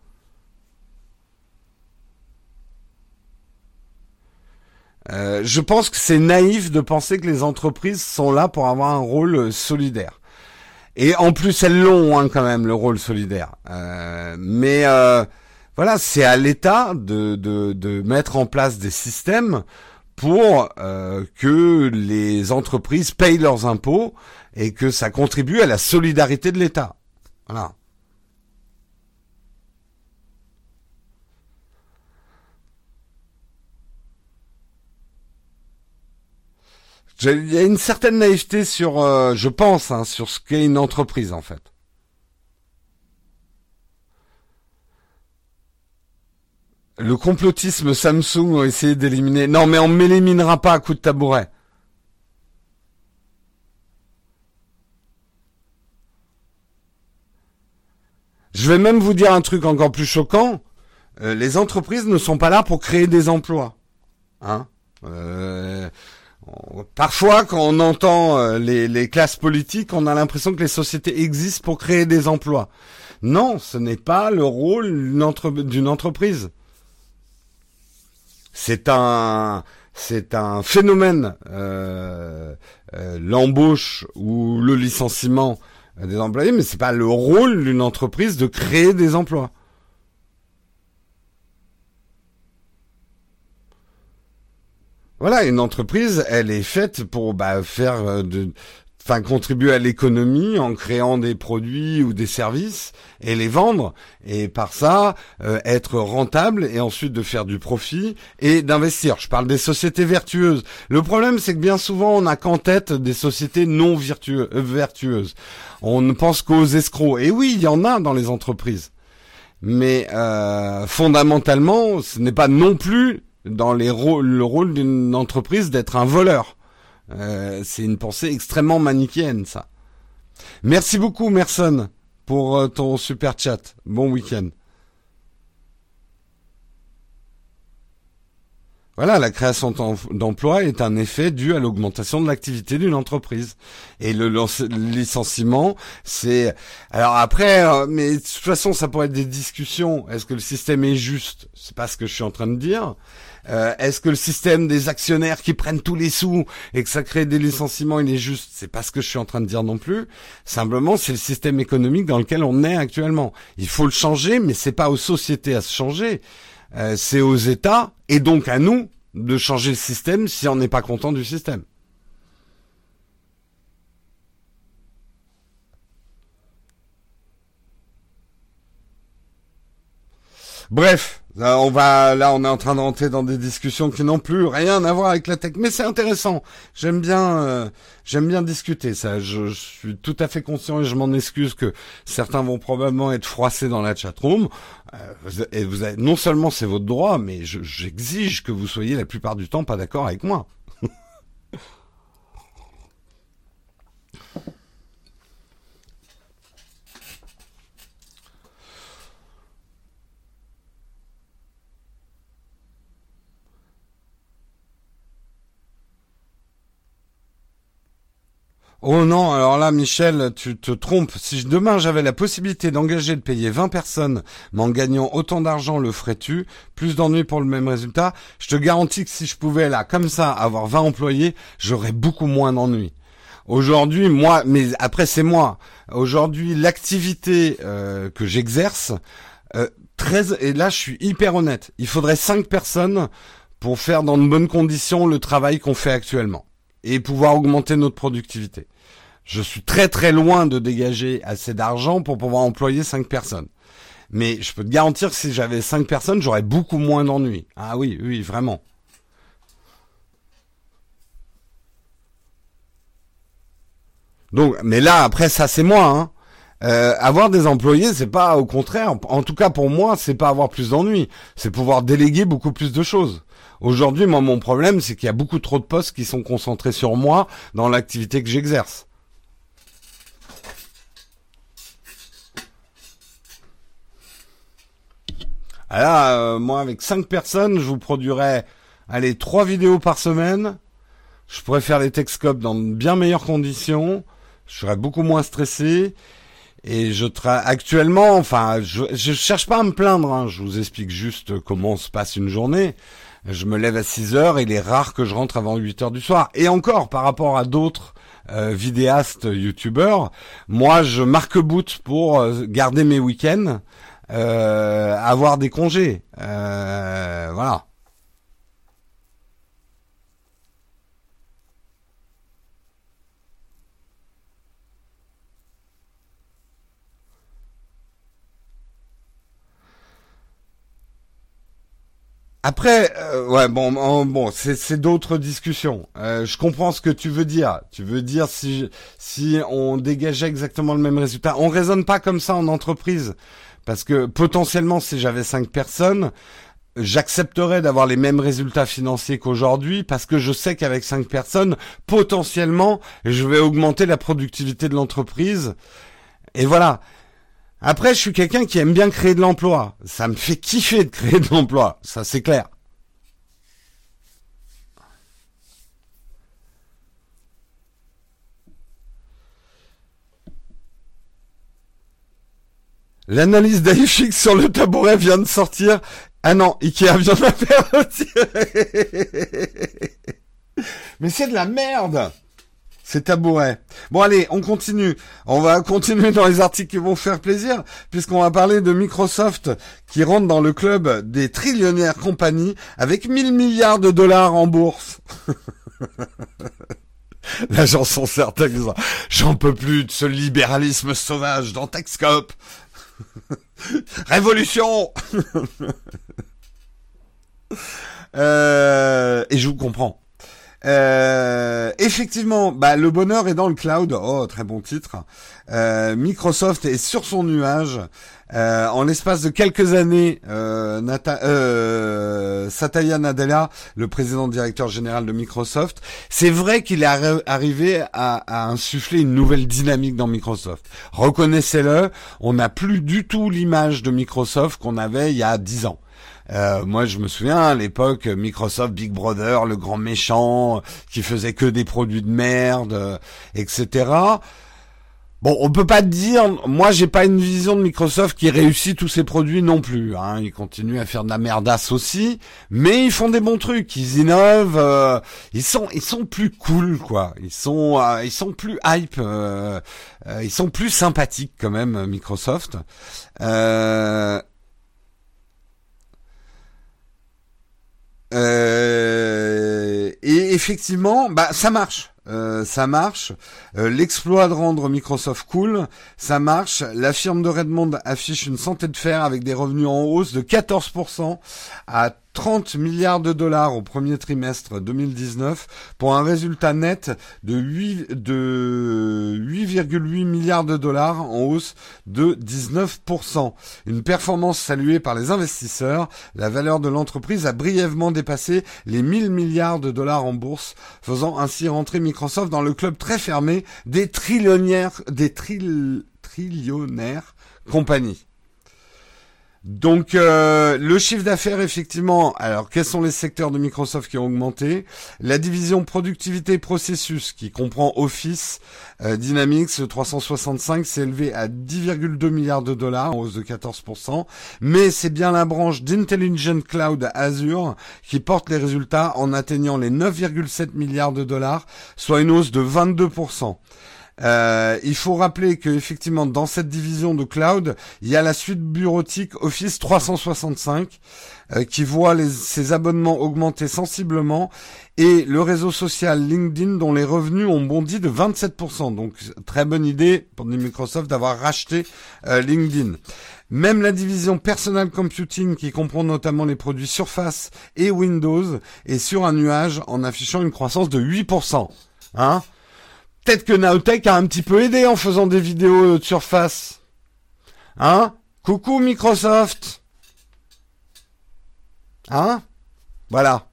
Euh, je pense que c'est naïf de penser que les entreprises sont là pour avoir un rôle solidaire. Et en plus, elles l'ont hein, quand même le rôle solidaire. mais voilà, c'est à l'État de, de, mettre en place des systèmes pour euh, que les entreprises payent leurs impôts et que ça contribue à la solidarité de l'État. Voilà. Il y a une certaine naïveté sur, euh, je pense, hein, sur ce qu'est une entreprise en fait. Le complotisme Samsung a essayé d'éliminer. Non, mais on m'éliminera pas à coup de tabouret. Je vais même vous dire un truc encore plus choquant. Euh, les entreprises ne sont pas là pour créer des emplois. Hein? Euh, parfois, quand on entend euh, les classes politiques, on a l'impression que les sociétés existent pour créer des emplois. Non, ce n'est pas le rôle d'une entreprise. C'est un, c'est un phénomène, euh, euh, l'embauche ou le licenciement des employés, mais c'est pas le rôle d'une entreprise de créer des emplois. Voilà, une entreprise, elle est faite pour bah, faire euh, de, enfin contribuer à l'économie en créant des produits ou des services et les vendre et par ça euh, être rentable et ensuite de faire du profit et d'investir. Je parle des sociétés vertueuses. Le problème c'est que bien souvent on n'a qu'en tête des sociétés non euh, vertueuses. On ne pense qu'aux escrocs. Et oui, il y en a dans les entreprises. Mais euh, fondamentalement, ce n'est pas non plus dans les le rôle d'une entreprise d'être un voleur. Euh, c'est une pensée extrêmement manichéenne, ça. Merci beaucoup, Merson, pour euh, ton super chat. Bon week-end. Voilà, la création d'emplois est un effet dû à l'augmentation de l'activité d'une entreprise. Et le, licenciement, c'est... Alors après, euh, mais de toute façon, ça pourrait être des discussions. Est-ce que le système est juste? C'est pas ce que je suis en train de dire. Euh, est-ce que le système des actionnaires qui prennent tous les sous et que ça crée des licenciements, il est juste? C'est pas ce que je suis en train de dire non plus. Simplement, c'est le système économique dans lequel on est actuellement. Il faut le changer, mais c'est pas aux sociétés à se changer. Euh, c'est aux États et donc à nous de changer le système si on n'est pas content du système. Bref, on va, là, on est en train d'entrer dans des discussions qui n'ont plus rien à voir avec la tech, mais c'est intéressant. J'aime bien, euh, j'aime bien discuter ça. Je, suis tout à fait conscient et je m'en excuse que certains vont probablement être froissés dans la chatroom. Euh, et vous avez, non seulement c'est votre droit, mais j'exige que vous soyez la plupart du temps pas d'accord avec moi. Oh non, alors là, Michel, tu te trompes. Si demain j'avais la possibilité d'engager de payer 20 personnes, mais en gagnant autant d'argent, le ferais-tu? Plus d'ennuis pour le même résultat? Je te garantis que si je pouvais, là, comme ça, avoir 20 employés, j'aurais beaucoup moins d'ennuis. Aujourd'hui, moi, mais après c'est moi. Aujourd'hui, l'activité euh, que j'exerce, euh, et là je suis hyper honnête, il faudrait 5 personnes pour faire dans de bonnes conditions le travail qu'on fait actuellement et pouvoir augmenter notre productivité. Je suis très très loin de dégager assez d'argent pour pouvoir employer cinq personnes. Mais je peux te garantir que si j'avais cinq personnes, j'aurais beaucoup moins d'ennuis. Ah oui, oui, vraiment. Donc, mais là, après, ça c'est moi. Hein. Euh, avoir des employés, c'est pas au contraire. En tout cas, pour moi, c'est pas avoir plus d'ennuis. C'est pouvoir déléguer beaucoup plus de choses. Aujourd'hui, moi, mon problème, c'est qu'il y a beaucoup trop de postes qui sont concentrés sur moi dans l'activité que j'exerce. Alors, euh, moi, avec cinq personnes, je vous produirais, allez, trois vidéos par semaine. Je pourrais faire les Texcopes dans bien meilleures conditions. Je serais beaucoup moins stressé. Et je travaille actuellement, enfin, je, je cherche pas à me plaindre. Hein. Je vous explique juste comment se passe une journée je me lève à 6 heures et il est rare que je rentre avant 8 heures du soir. Et encore, par rapport à d'autres euh, vidéastes, youtubeurs, moi je marque boot pour euh, garder mes week-ends, euh, avoir des congés. voilà. Après, euh, ouais, bon, bon, c'est d'autres discussions. Euh, je comprends ce que tu veux dire. Tu veux dire si si on dégageait exactement le même résultat, on raisonne pas comme ça en entreprise, parce que potentiellement, si j'avais cinq personnes, j'accepterais d'avoir les mêmes résultats financiers qu'aujourd'hui, parce que je sais qu'avec cinq personnes, potentiellement, je vais augmenter la productivité de l'entreprise. Et voilà. Après, je suis quelqu'un qui aime bien créer de l'emploi. Ça me fait (laughs) kiffer de créer de l'emploi. Ça, c'est clair. L'analyse d'Aifix sur le tabouret vient de sortir. Ah non, Ikea vient de la faire Mais c'est de la merde c'est tabouret. Bon allez, on continue. On va continuer dans les articles qui vont faire plaisir, puisqu'on va parler de Microsoft qui rentre dans le club des trillionnaires compagnies avec 1000 milliards de dollars en bourse. (laughs) Là, j'en sont certains j'en peux plus de ce libéralisme sauvage dans Techscope. (laughs) Révolution (laughs) euh, Et je vous comprends. Euh, effectivement, bah, le bonheur est dans le cloud. Oh, très bon titre. Euh, Microsoft est sur son nuage. Euh, en l'espace de quelques années, Satya Nadella, le président directeur général de Microsoft, c'est vrai qu'il est arrivé à, à, insuffler une nouvelle dynamique dans Microsoft. Reconnaissez-le, on n'a plus du tout l'image de Microsoft qu'on avait il y a dix ans. Euh, moi, je me souviens à l'époque Microsoft Big Brother, le grand méchant qui faisait que des produits de merde, euh, etc. Bon, on peut pas dire. Moi, j'ai pas une vision de Microsoft qui réussit tous ses produits non plus. Hein. Ils continuent à faire de la merdasse aussi, mais ils font des bons trucs. Ils innovent. Euh, ils sont, ils sont plus cool, quoi. Ils sont, ils sont plus hype. ils sont plus sympathiques quand même, Microsoft. Euh, et effectivement, bah ça marche. Euh, ça marche. Euh, l'exploit de rendre Microsoft cool, ça marche. La firme de Redmond affiche une santé de fer avec des revenus en hausse de 14% à 30 milliards de dollars au premier trimestre 2019 pour un résultat net de 8 de 8,8 milliards de dollars en hausse de 19%. Une performance saluée par les investisseurs. La valeur de l'entreprise a brièvement dépassé les 1000 milliards de dollars en bourse, faisant ainsi rentrer Microsoft dans le club très fermé des trillionnaires, des trillionnaires compagnies. Donc euh, le chiffre d'affaires effectivement, alors quels sont les secteurs de Microsoft qui ont augmenté? La division productivité processus qui comprend Office, euh, Dynamics 365 s'est élevé à 10,2 milliards de dollars en hausse de 14%, mais c'est bien la branche d'Intelligent Cloud Azure qui porte les résultats en atteignant les 9,7 milliards de dollars, soit une hausse de 22%. Euh, il faut rappeler que effectivement dans cette division de cloud, il y a la suite bureautique Office 365 euh, qui voit ses abonnements augmenter sensiblement et le réseau social LinkedIn dont les revenus ont bondi de 27%. Donc très bonne idée pour Microsoft d'avoir racheté euh, LinkedIn. Même la division Personal Computing, qui comprend notamment les produits Surface et Windows, est sur un nuage en affichant une croissance de 8%. Hein Peut-être que Naotech a un petit peu aidé en faisant des vidéos de surface. Hein Coucou Microsoft Hein Voilà.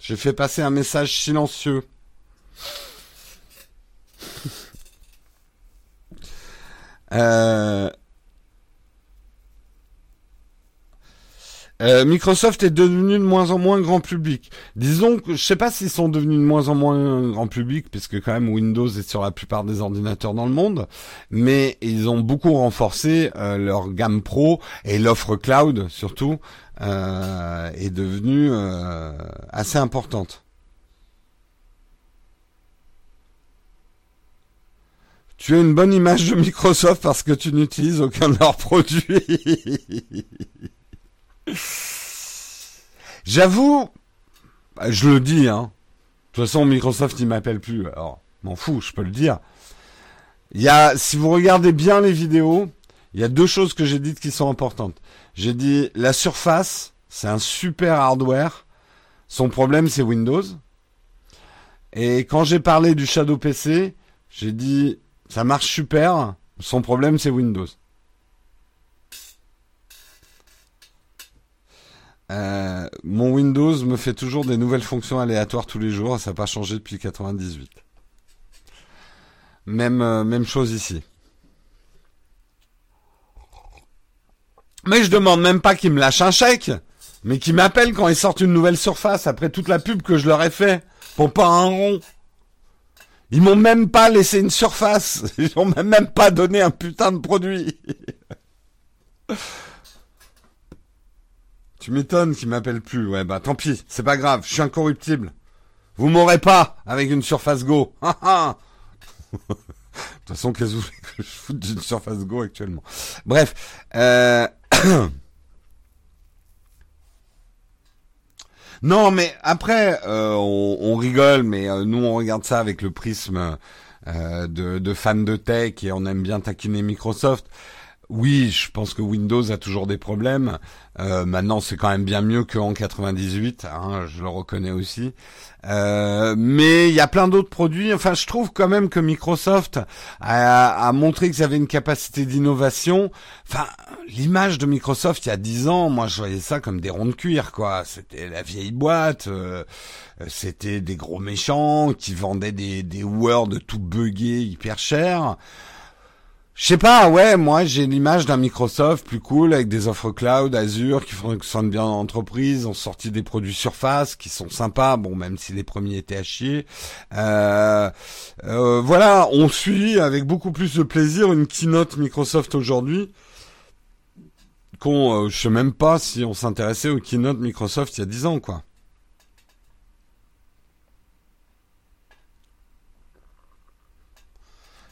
J'ai fait passer un message silencieux. (laughs) euh, Euh, Microsoft est devenu de moins en moins grand public. Disons que je sais pas s'ils sont devenus de moins en moins grand public, puisque quand même Windows est sur la plupart des ordinateurs dans le monde, mais ils ont beaucoup renforcé euh, leur gamme pro et l'offre cloud surtout euh, est devenue assez importante. Tu as une bonne image de Microsoft parce que tu n'utilises aucun de leurs produits. (laughs) J'avoue, bah, je le dis, hein. De toute façon, Microsoft, il m'appelle plus. Alors, m'en fous, je peux le dire. Si vous regardez bien les vidéos, il y a deux choses que j'ai dites qui sont importantes. J'ai dit, la surface, c'est un super hardware. Son problème, c'est Windows. Et quand j'ai parlé du Shadow PC, j'ai dit, ça marche super. Son problème, c'est Windows. Euh, mon Windows me fait toujours des nouvelles fonctions aléatoires tous les jours, ça n'a pas changé depuis 98. Même, euh, même chose ici. Mais je demande même pas qu'ils me lâchent un chèque, mais qu'ils m'appellent quand ils sortent une nouvelle surface après toute la pub que je leur ai fait pour pas un rond. Ils m'ont même pas laissé une surface, (laughs) ils m'ont même pas donné un putain de produit. (laughs) Tu m'étonnes qu'il m'appelle plus. Ouais, bah tant pis, c'est pas grave, je suis incorruptible. Vous m'aurez pas avec une Surface Go. (laughs) De toute façon, qu'est-ce que vous que je foute d'une Surface Go actuellement? Bref. Euh... (coughs) non, mais après, euh, on, rigole, mais euh, nous, on regarde ça avec le prisme euh, de, de fans de tech et on aime bien taquiner Microsoft. Oui, je pense que Windows a toujours des problèmes. Euh, maintenant, c'est quand même bien mieux qu'en 98, hein, je le reconnais aussi. Euh, mais il y a plein d'autres produits. Enfin, je trouve quand même que Microsoft a, montré qu'ils avaient une capacité d'innovation. Enfin, l'image de Microsoft il y a 10 ans, moi, je voyais ça comme des ronds de cuir, quoi. C'était la vieille boîte. Euh, c'était des gros méchants qui vendaient des, des Word tout buggés hyper chers. Je sais pas, ouais, moi j'ai l'image d'un Microsoft plus cool avec des offres cloud, Azure qui fonctionnent bien en entreprise, ont sorti des produits Surface qui sont sympas, bon même si les premiers étaient à chier. Euh, euh, voilà, on suit avec beaucoup plus de plaisir une keynote Microsoft aujourd'hui qu'on, euh, je sais même pas si on s'intéressait aux keynote Microsoft il y a 10 ans quoi.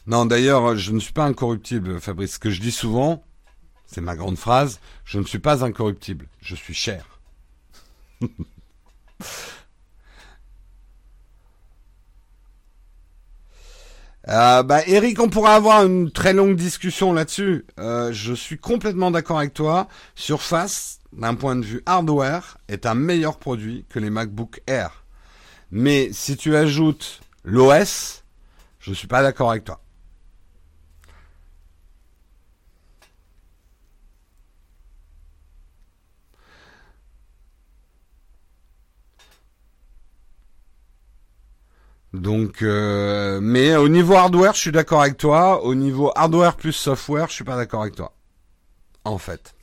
Non, d'ailleurs, je ne suis pas incorruptible, Fabrice. Ce que je dis souvent, c'est ma grande phrase, je ne suis pas incorruptible, je suis cher. (laughs) Euh, bah, Eric, on pourra avoir une très longue discussion là-dessus. Euh, je suis complètement d'accord avec toi. Surface, d'un point de vue hardware, est un meilleur produit que les MacBook Air. Mais si tu ajoutes l'OS, je ne suis pas d'accord avec toi. Donc, euh, mais au niveau hardware, je suis d'accord avec toi. Au niveau hardware plus software, je suis pas d'accord avec toi. En fait.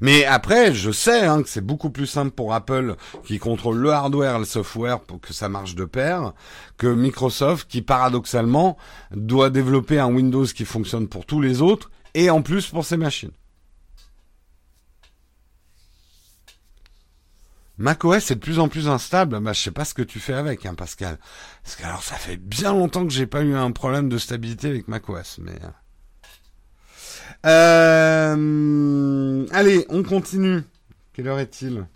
Mais après, je sais hein, que c'est beaucoup plus simple pour Apple qui contrôle le hardware et le software pour que ça marche de pair que Microsoft qui paradoxalement doit développer un Windows qui fonctionne pour tous les autres et en plus pour ses machines. macOS est de plus en plus instable. Bah, je sais pas ce que tu fais avec, hein, Pascal. Parce que alors, ça fait bien longtemps que j'ai pas eu un problème de stabilité avec macOS, mais. Euh, euh... Allez, on continue. Quelle heure est-il?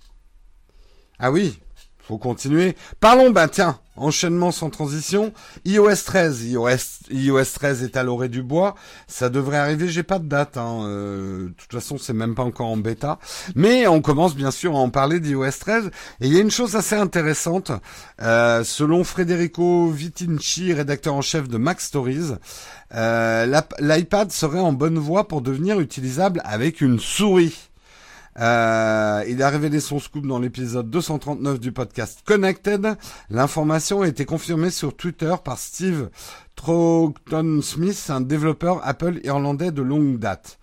Ah oui, faut continuer. Parlons, bah tiens, enchaînement sans transition. iOS 13, iOS, iOS 13 est à l'orée du bois. Ça devrait arriver, j'ai pas de date. Hein. Euh, de toute façon, c'est même pas encore en bêta. Mais on commence bien sûr à en parler d'iOS 13. Et il y a une chose assez intéressante. Euh, selon Federico Vitinci, rédacteur en chef de Mac Stories, euh, l'iPad serait en bonne voie pour devenir utilisable avec une souris. Euh, il a révélé son scoop dans l'épisode 239 du podcast Connected. L'information a été confirmée sur Twitter par Steve Troughton Smith, un développeur Apple irlandais de longue date.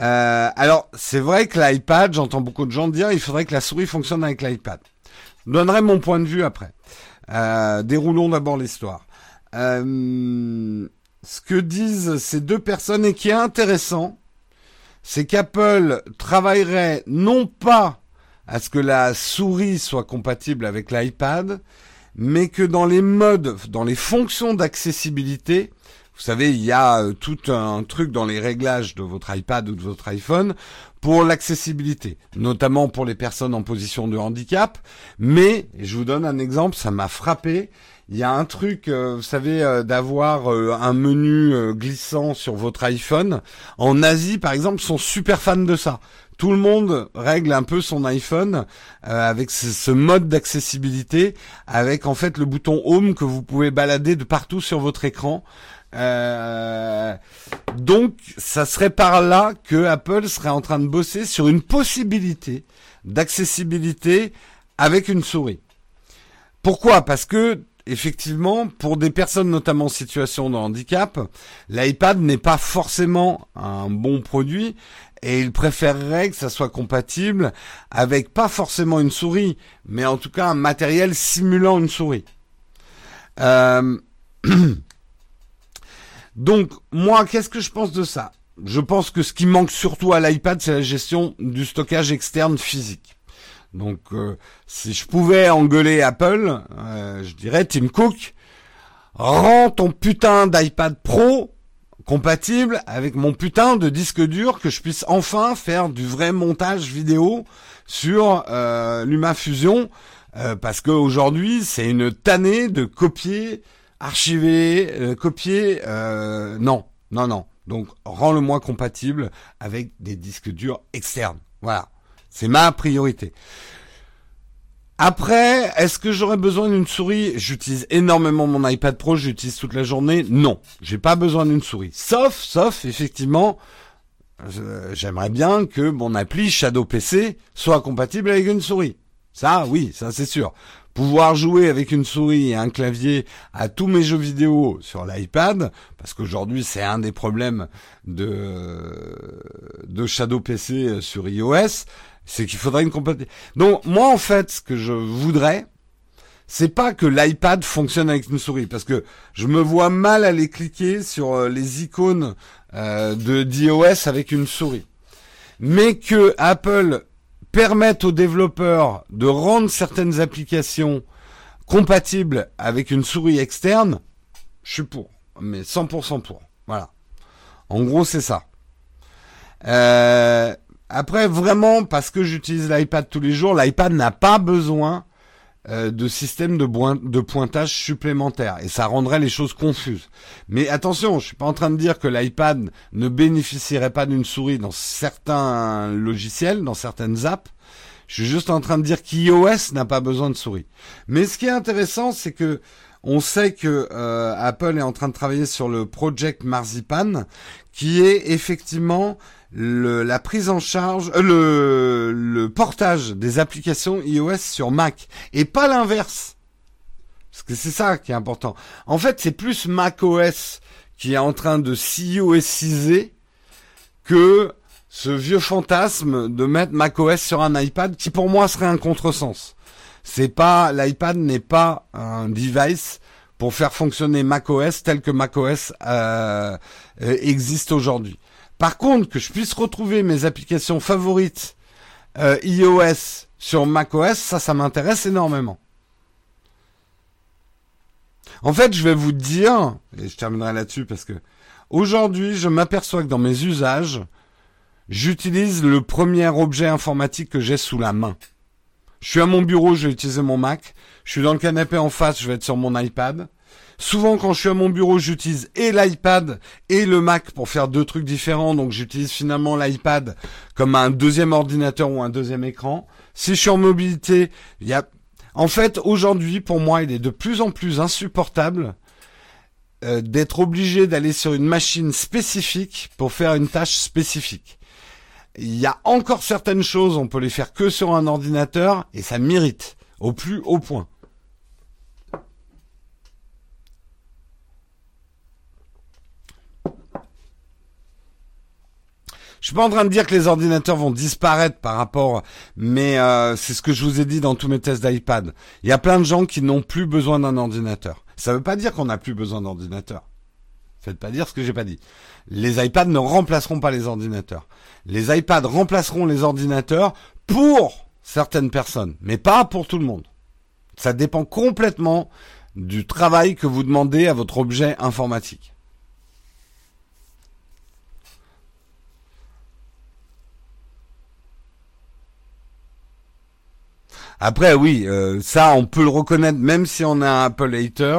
Euh, alors, c'est vrai que l'iPad, j'entends beaucoup de gens dire, il faudrait que la souris fonctionne avec l'iPad. Je donnerai mon point de vue après. Euh, déroulons d'abord l'histoire. Euh, ce que disent ces deux personnes et qui est intéressant, c'est qu'Apple travaillerait non pas à ce que la souris soit compatible avec l'iPad, mais que dans les modes, dans les fonctions d'accessibilité, vous savez, il y a euh, tout un truc dans les réglages de votre iPad ou de votre iPhone pour l'accessibilité, notamment pour les personnes en position de handicap. Mais, je vous donne un exemple, ça m'a frappé. Il y a un truc, euh, vous savez, euh, d'avoir euh, un menu glissant sur votre iPhone. En Asie, par exemple, sont super fans de ça. Tout le monde règle un peu son iPhone avec ce, mode d'accessibilité, avec en fait le bouton Home que vous pouvez balader de partout sur votre écran. donc, ça serait par là que Apple serait en train de bosser sur une possibilité d'accessibilité avec une souris. Pourquoi? Parce que effectivement, pour des personnes notamment en situation de handicap, l'iPad n'est pas forcément un bon produit et il préférerait que ça soit compatible avec pas forcément une souris, mais en tout cas un matériel simulant une souris. Euh, (clears throat) donc moi, qu'est-ce que je pense de ça? Je pense que ce qui manque surtout à l'iPad, c'est la gestion du stockage externe physique. Donc, euh, si je pouvais engueuler Apple, euh, je dirais Tim Cook, rends ton putain d'iPad Pro compatible avec mon putain de disque dur que je puisse enfin faire du vrai montage vidéo sur euh, LumaFusion euh, parce qu'aujourd'hui c'est une tannée de copier, archiver, euh, copier. non, non, non. Donc rends-le-moi compatible avec des disques durs externes. Voilà, c'est ma priorité. Après, est-ce que j'aurais besoin d'une souris? J'utilise énormément mon iPad Pro, j'utilise toute la journée. Non, j'ai pas besoin d'une souris. Sauf, sauf, effectivement, j'aimerais bien que mon appli Shadow PC soit compatible avec une souris. Ça, oui, ça c'est sûr. Pouvoir jouer avec une souris et un clavier à tous mes jeux vidéo sur l'iPad, parce qu'aujourd'hui c'est un des problèmes de Shadow PC sur iOS, c'est qu'il faudrait une compatibilité. Donc moi en fait, ce que je voudrais, c'est pas que l'iPad fonctionne avec une souris, parce que je me vois mal aller cliquer sur euh, les icônes euh, de d'iOS avec une souris. Mais que Apple permette aux développeurs de rendre certaines applications compatibles avec une souris externe, je suis pour, mais 100% pour. Voilà. En gros, c'est ça. Euh, après, vraiment, parce que j'utilise l'iPad tous les jours, l'iPad n'a pas besoin euh, de système de, pointage supplémentaire et ça rendrait les choses confuses. Mais attention, je suis pas en train de dire que l'iPad ne bénéficierait pas d'une souris dans certains logiciels, dans certaines apps. Je suis juste en train de dire qu'iOS n'a pas besoin de souris. Mais ce qui est intéressant, c'est que on sait que euh, Apple est en train de travailler sur le Project Marzipan, qui est effectivement le, la prise en charge, euh, le, portage des applications iOS sur Mac et pas l'inverse. Parce que c'est ça qui est important. En fait, c'est plus macOS qui est en train de cIOSiser que ce vieux fantasme de mettre macOS sur un iPad qui pour moi serait un contresens. C'est pas l'iPad n'est pas un device pour faire fonctionner macOS tel que macOS euh, euh existe aujourd'hui. Par contre, que je puisse retrouver mes applications favorites euh, iOS sur macOS, ça, ça m'intéresse énormément. En fait, je vais vous dire, et je terminerai là-dessus parce que aujourd'hui, je m'aperçois que dans mes usages, j'utilise le premier objet informatique que j'ai sous la main. Je suis à mon bureau, je vais utiliser mon Mac. Je suis dans le canapé en face, je vais être sur mon iPad. Souvent, quand je suis à mon bureau, j'utilise et l'iPad et le Mac pour faire deux trucs différents. Donc, j'utilise finalement l'iPad comme un deuxième ordinateur ou un deuxième écran. Si je suis en mobilité, il y a, en fait, aujourd'hui, pour moi, il est de plus en plus insupportable euh, d'être obligé d'aller sur une machine spécifique pour faire une tâche spécifique. Il y a encore certaines choses, on peut les faire que sur un ordinateur et ça mérite au plus haut point. Je suis pas en train de dire que les ordinateurs vont disparaître par rapport, mais euh, c'est ce que je vous ai dit dans tous mes tests d'iPad. Il y a plein de gens qui n'ont plus besoin d'un ordinateur. Ça veut pas dire qu'on n'a plus besoin d'ordinateur. Faites pas dire ce que j'ai pas dit. Les iPads ne remplaceront pas les ordinateurs. Les iPads remplaceront les ordinateurs pour certaines personnes, mais pas pour tout le monde. Ça dépend complètement du travail que vous demandez à votre objet informatique. Après, oui, euh, ça, on peut le reconnaître, même si on est un Apple hater,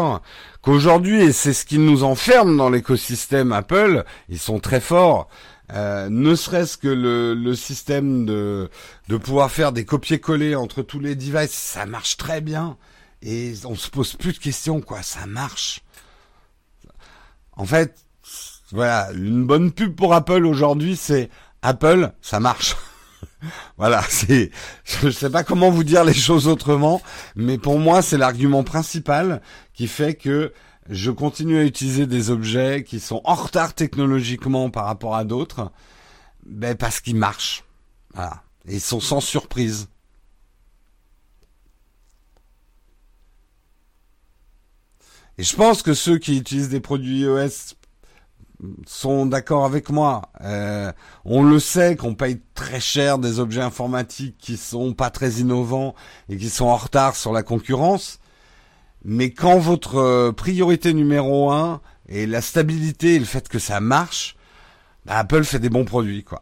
qu'aujourd'hui, et c'est ce qui nous enferme dans l'écosystème Apple, ils sont très forts. Euh, ne serait-ce que le, le système de, de pouvoir faire des copier-coller entre tous les devices, ça marche très bien. Et on se pose plus de questions, quoi. Ça marche. En fait, voilà, une bonne pub pour Apple aujourd'hui, c'est Apple, ça marche. (laughs) (laughs) voilà, c'est, je sais pas comment vous dire les choses autrement, mais pour moi, c'est l'argument principal qui fait que je continue à utiliser des objets qui sont en retard technologiquement par rapport à d'autres, ben parce qu'ils marchent. Voilà. Ils sont sans surprise. Et je pense que ceux qui utilisent des produits iOS sont d'accord avec moi. Euh, on le sait qu'on paye très cher des objets informatiques qui sont pas très innovants et qui sont en retard sur la concurrence. Mais quand votre euh, priorité numéro un est la stabilité et le fait que ça marche, bah, Apple fait des bons produits, quoi.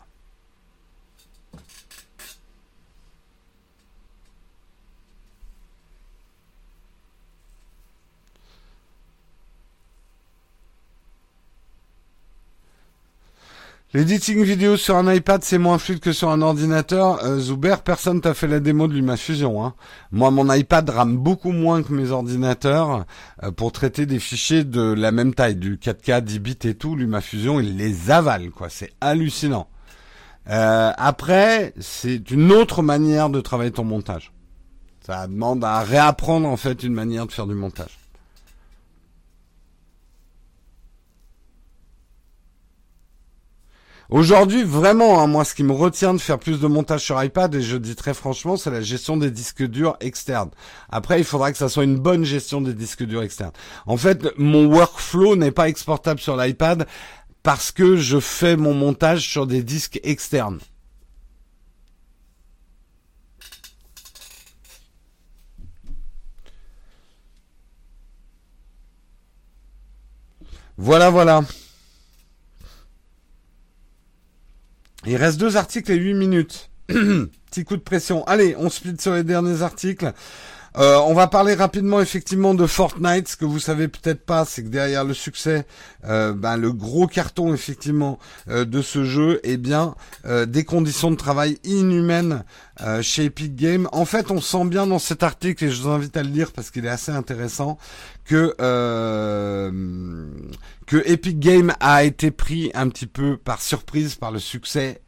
L'editing vidéo sur un iPad, c'est moins fluide que sur un ordinateur. Euh, Zuber, personne t'a fait la démo de LumaFusion. Hein. Moi, mon iPad rame beaucoup moins que mes ordinateurs euh, pour traiter des fichiers de la même taille, du 4K, 10 bits et tout. LumaFusion, il les avale, quoi. C'est hallucinant. Euh, après, c'est une autre manière de travailler ton montage. Ça demande à réapprendre en fait une manière de faire du montage. Aujourd'hui, vraiment, hein, moi, ce qui me retient de faire plus de montage sur iPad, et je dis très franchement, c'est la gestion des disques durs externes. Après, il faudra que ça soit une bonne gestion des disques durs externes. En fait, mon workflow n'est pas exportable sur l'iPad parce que je fais mon montage sur des disques externes. Voilà, voilà. Il reste deux articles et huit minutes. (clears throat) Petit coup de pression. Allez, on split sur les derniers articles. Euh, on va parler rapidement effectivement de Fortnite. Ce que vous savez peut-être pas, c'est que derrière le succès, euh, ben, le gros carton effectivement euh, de ce jeu, eh bien des conditions de travail inhumaines chez Epic Games. En fait, on sent bien dans cet article et je vous invite à le lire parce qu'il est assez intéressant que que Epic Games a été pris un petit peu par surprise par le succès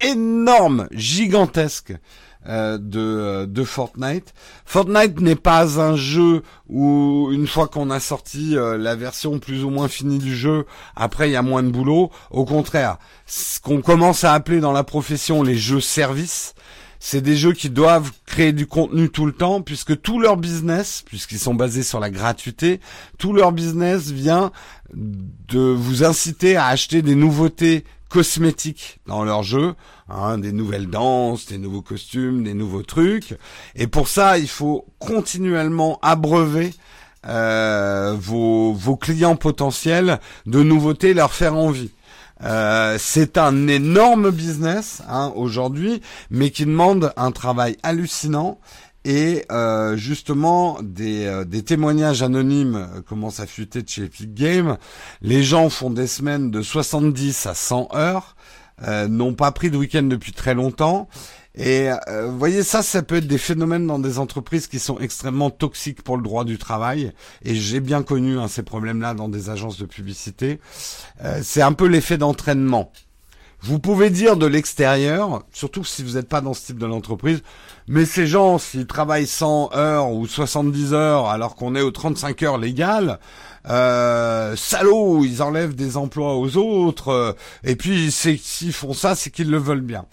énorme, gigantesque euh, de, euh, de Fortnite. Fortnite n'est pas un jeu où une fois qu'on a sorti euh, la version plus ou moins finie du jeu, après il y a moins de boulot. Au contraire, ce qu'on commence à appeler dans la profession les jeux services, c'est des jeux qui doivent créer du contenu tout le temps, puisque tout leur business, puisqu'ils sont basés sur la gratuité, tout leur business vient de vous inciter à acheter des nouveautés cosmétiques dans leur jeu, hein, des nouvelles danses, des nouveaux costumes, des nouveaux trucs. Et pour ça, il faut continuellement abreuver euh, vos, vos clients potentiels de nouveautés, leur faire envie. Euh, c'est un énorme business hein, aujourd'hui, mais qui demande un travail hallucinant. Et euh, justement, des, euh, des, témoignages anonymes commencent à fuiter de chez Epic Games. Les gens font des semaines de 70 à 100 heures, n'ont pas pris de week-end depuis très longtemps. Et euh, vous voyez, ça, ça peut être des phénomènes dans des entreprises qui sont extrêmement toxiques pour le droit du travail. Et j'ai bien connu hein, ces problèmes-là dans des agences de publicité. Euh, c'est un peu l'effet d'entraînement. Vous pouvez dire de l'extérieur, surtout si vous n'êtes pas dans ce type de l'entreprise, mais ces gens, s'ils travaillent 100 heures ou 70 heures alors qu'on est aux 35 heures légales, euh, salauds, ils enlèvent des emplois aux autres, et puis s'ils font ça, c'est qu'ils le veulent bien.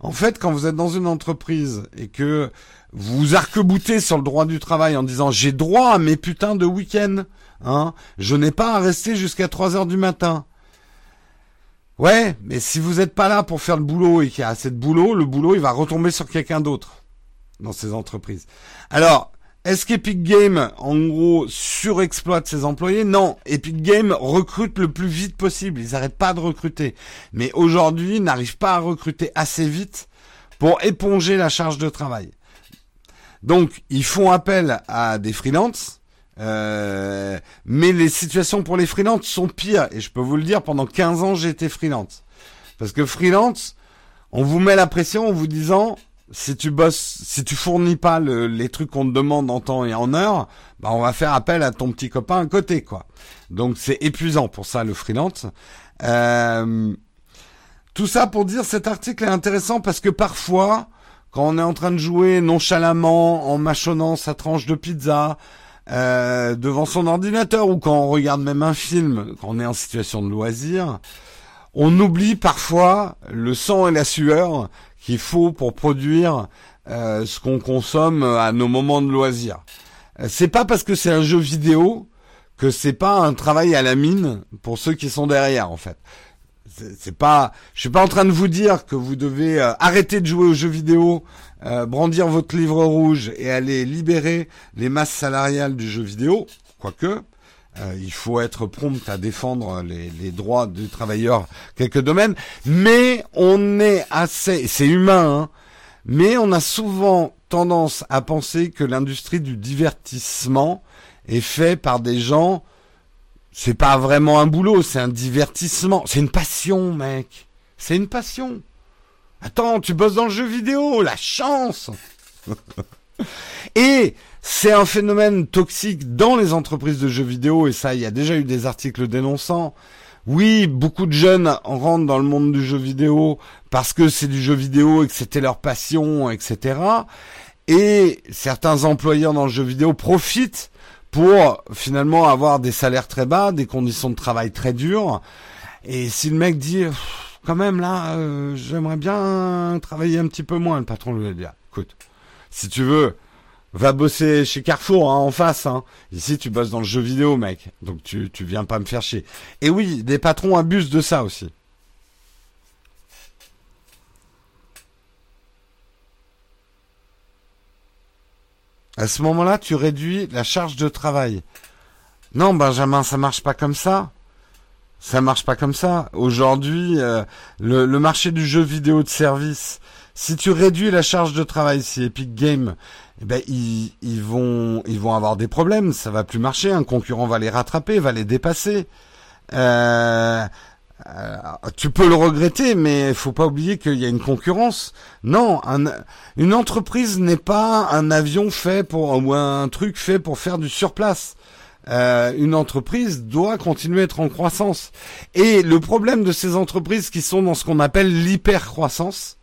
En fait, quand vous êtes dans une entreprise et que vous arc-boutez sur le droit du travail en disant j'ai droit à mes putains de week-ends, hein, je n'ai pas à rester jusqu'à 3 heures du matin. Ouais, mais si vous n'êtes pas là pour faire le boulot et qu'il y a assez de boulot, le boulot il va retomber sur quelqu'un d'autre dans ces entreprises. Alors, est-ce qu'Epic Games, en gros, surexploite ses employés? Non, Epic Games recrute le plus vite possible. Ils n'arrêtent pas de recruter. Mais aujourd'hui, ils n'arrivent pas à recruter assez vite pour éponger la charge de travail. Donc, ils font appel à des freelances. Euh, mais les situations pour les freelances sont pires. Et je peux vous le dire, pendant 15 ans, j'ai été freelance. Parce que freelance, on vous met la pression en vous disant si tu bosses, si tu fournis pas les trucs qu'on te demande en temps et en heure, bah on va faire appel à ton petit copain à côté, quoi. Donc c'est épuisant pour ça le freelance. Euh, tout ça pour dire cet article est intéressant parce que parfois, quand on est en train de jouer nonchalamment en mâchonnant sa tranche de pizza euh, devant son ordinateur ou quand on regarde même un film, quand on est en situation de loisir, on oublie parfois le sang et la sueur qu'il faut pour produire euh, ce qu'on consomme à nos moments de loisirs. Euh, c'est pas parce que c'est un jeu vidéo que c'est pas un travail à la mine pour ceux qui sont derrière en fait. C'est pas, je suis pas en train de vous dire que vous devez euh, arrêter de jouer aux jeux vidéo, euh, brandir votre livre rouge et aller libérer les masses salariales du jeu vidéo, quoique. Euh, il faut être prompt à défendre les, les, droits des travailleurs quelques domaines, mais on est assez, c'est humain, hein, mais on a souvent tendance à penser que l'industrie du divertissement est fait par des gens. C'est pas vraiment un boulot, c'est un divertissement, c'est une passion, mec. C'est une passion. Attends, tu bosses dans le jeu vidéo, la chance. et c'est un phénomène toxique dans les entreprises de jeux vidéo, et ça, il y a déjà eu des articles dénonçant. Oui, beaucoup de jeunes rentrent dans le monde du jeu vidéo parce que c'est du jeu vidéo et que c'était leur passion, etc. Et certains employeurs dans le jeu vidéo profitent pour finalement avoir des salaires très bas, des conditions de travail très dures. Et si le mec dit, quand même là, euh, j'aimerais bien travailler un petit peu moins, le patron lui dire, écoute, si tu veux, va bosser chez Carrefour hein, en face. Hein. Ici, tu bosses dans le jeu vidéo, mec. Donc tu tu viens pas me faire chier. Et oui, des patrons abusent de ça aussi. À ce moment-là, tu réduis la charge de travail. Non, Benjamin, ça marche pas comme ça. Ça marche pas comme ça. Aujourd'hui, euh, le, marché du jeu vidéo de service, si tu réduis la charge de travail, si Epic Games, eh ben ils, ils vont ils vont avoir des problèmes. Ça va plus marcher. Un concurrent va les rattraper, va les dépasser. Euh, euh, tu peux le regretter, mais faut pas oublier qu'il y a une concurrence. Non, une entreprise n'est pas un avion fait pour ou un truc fait pour faire du surplace. Euh, une entreprise doit continuer à être en croissance. Et le problème de ces entreprises qui sont dans ce qu'on appelle l'hyper-croissance,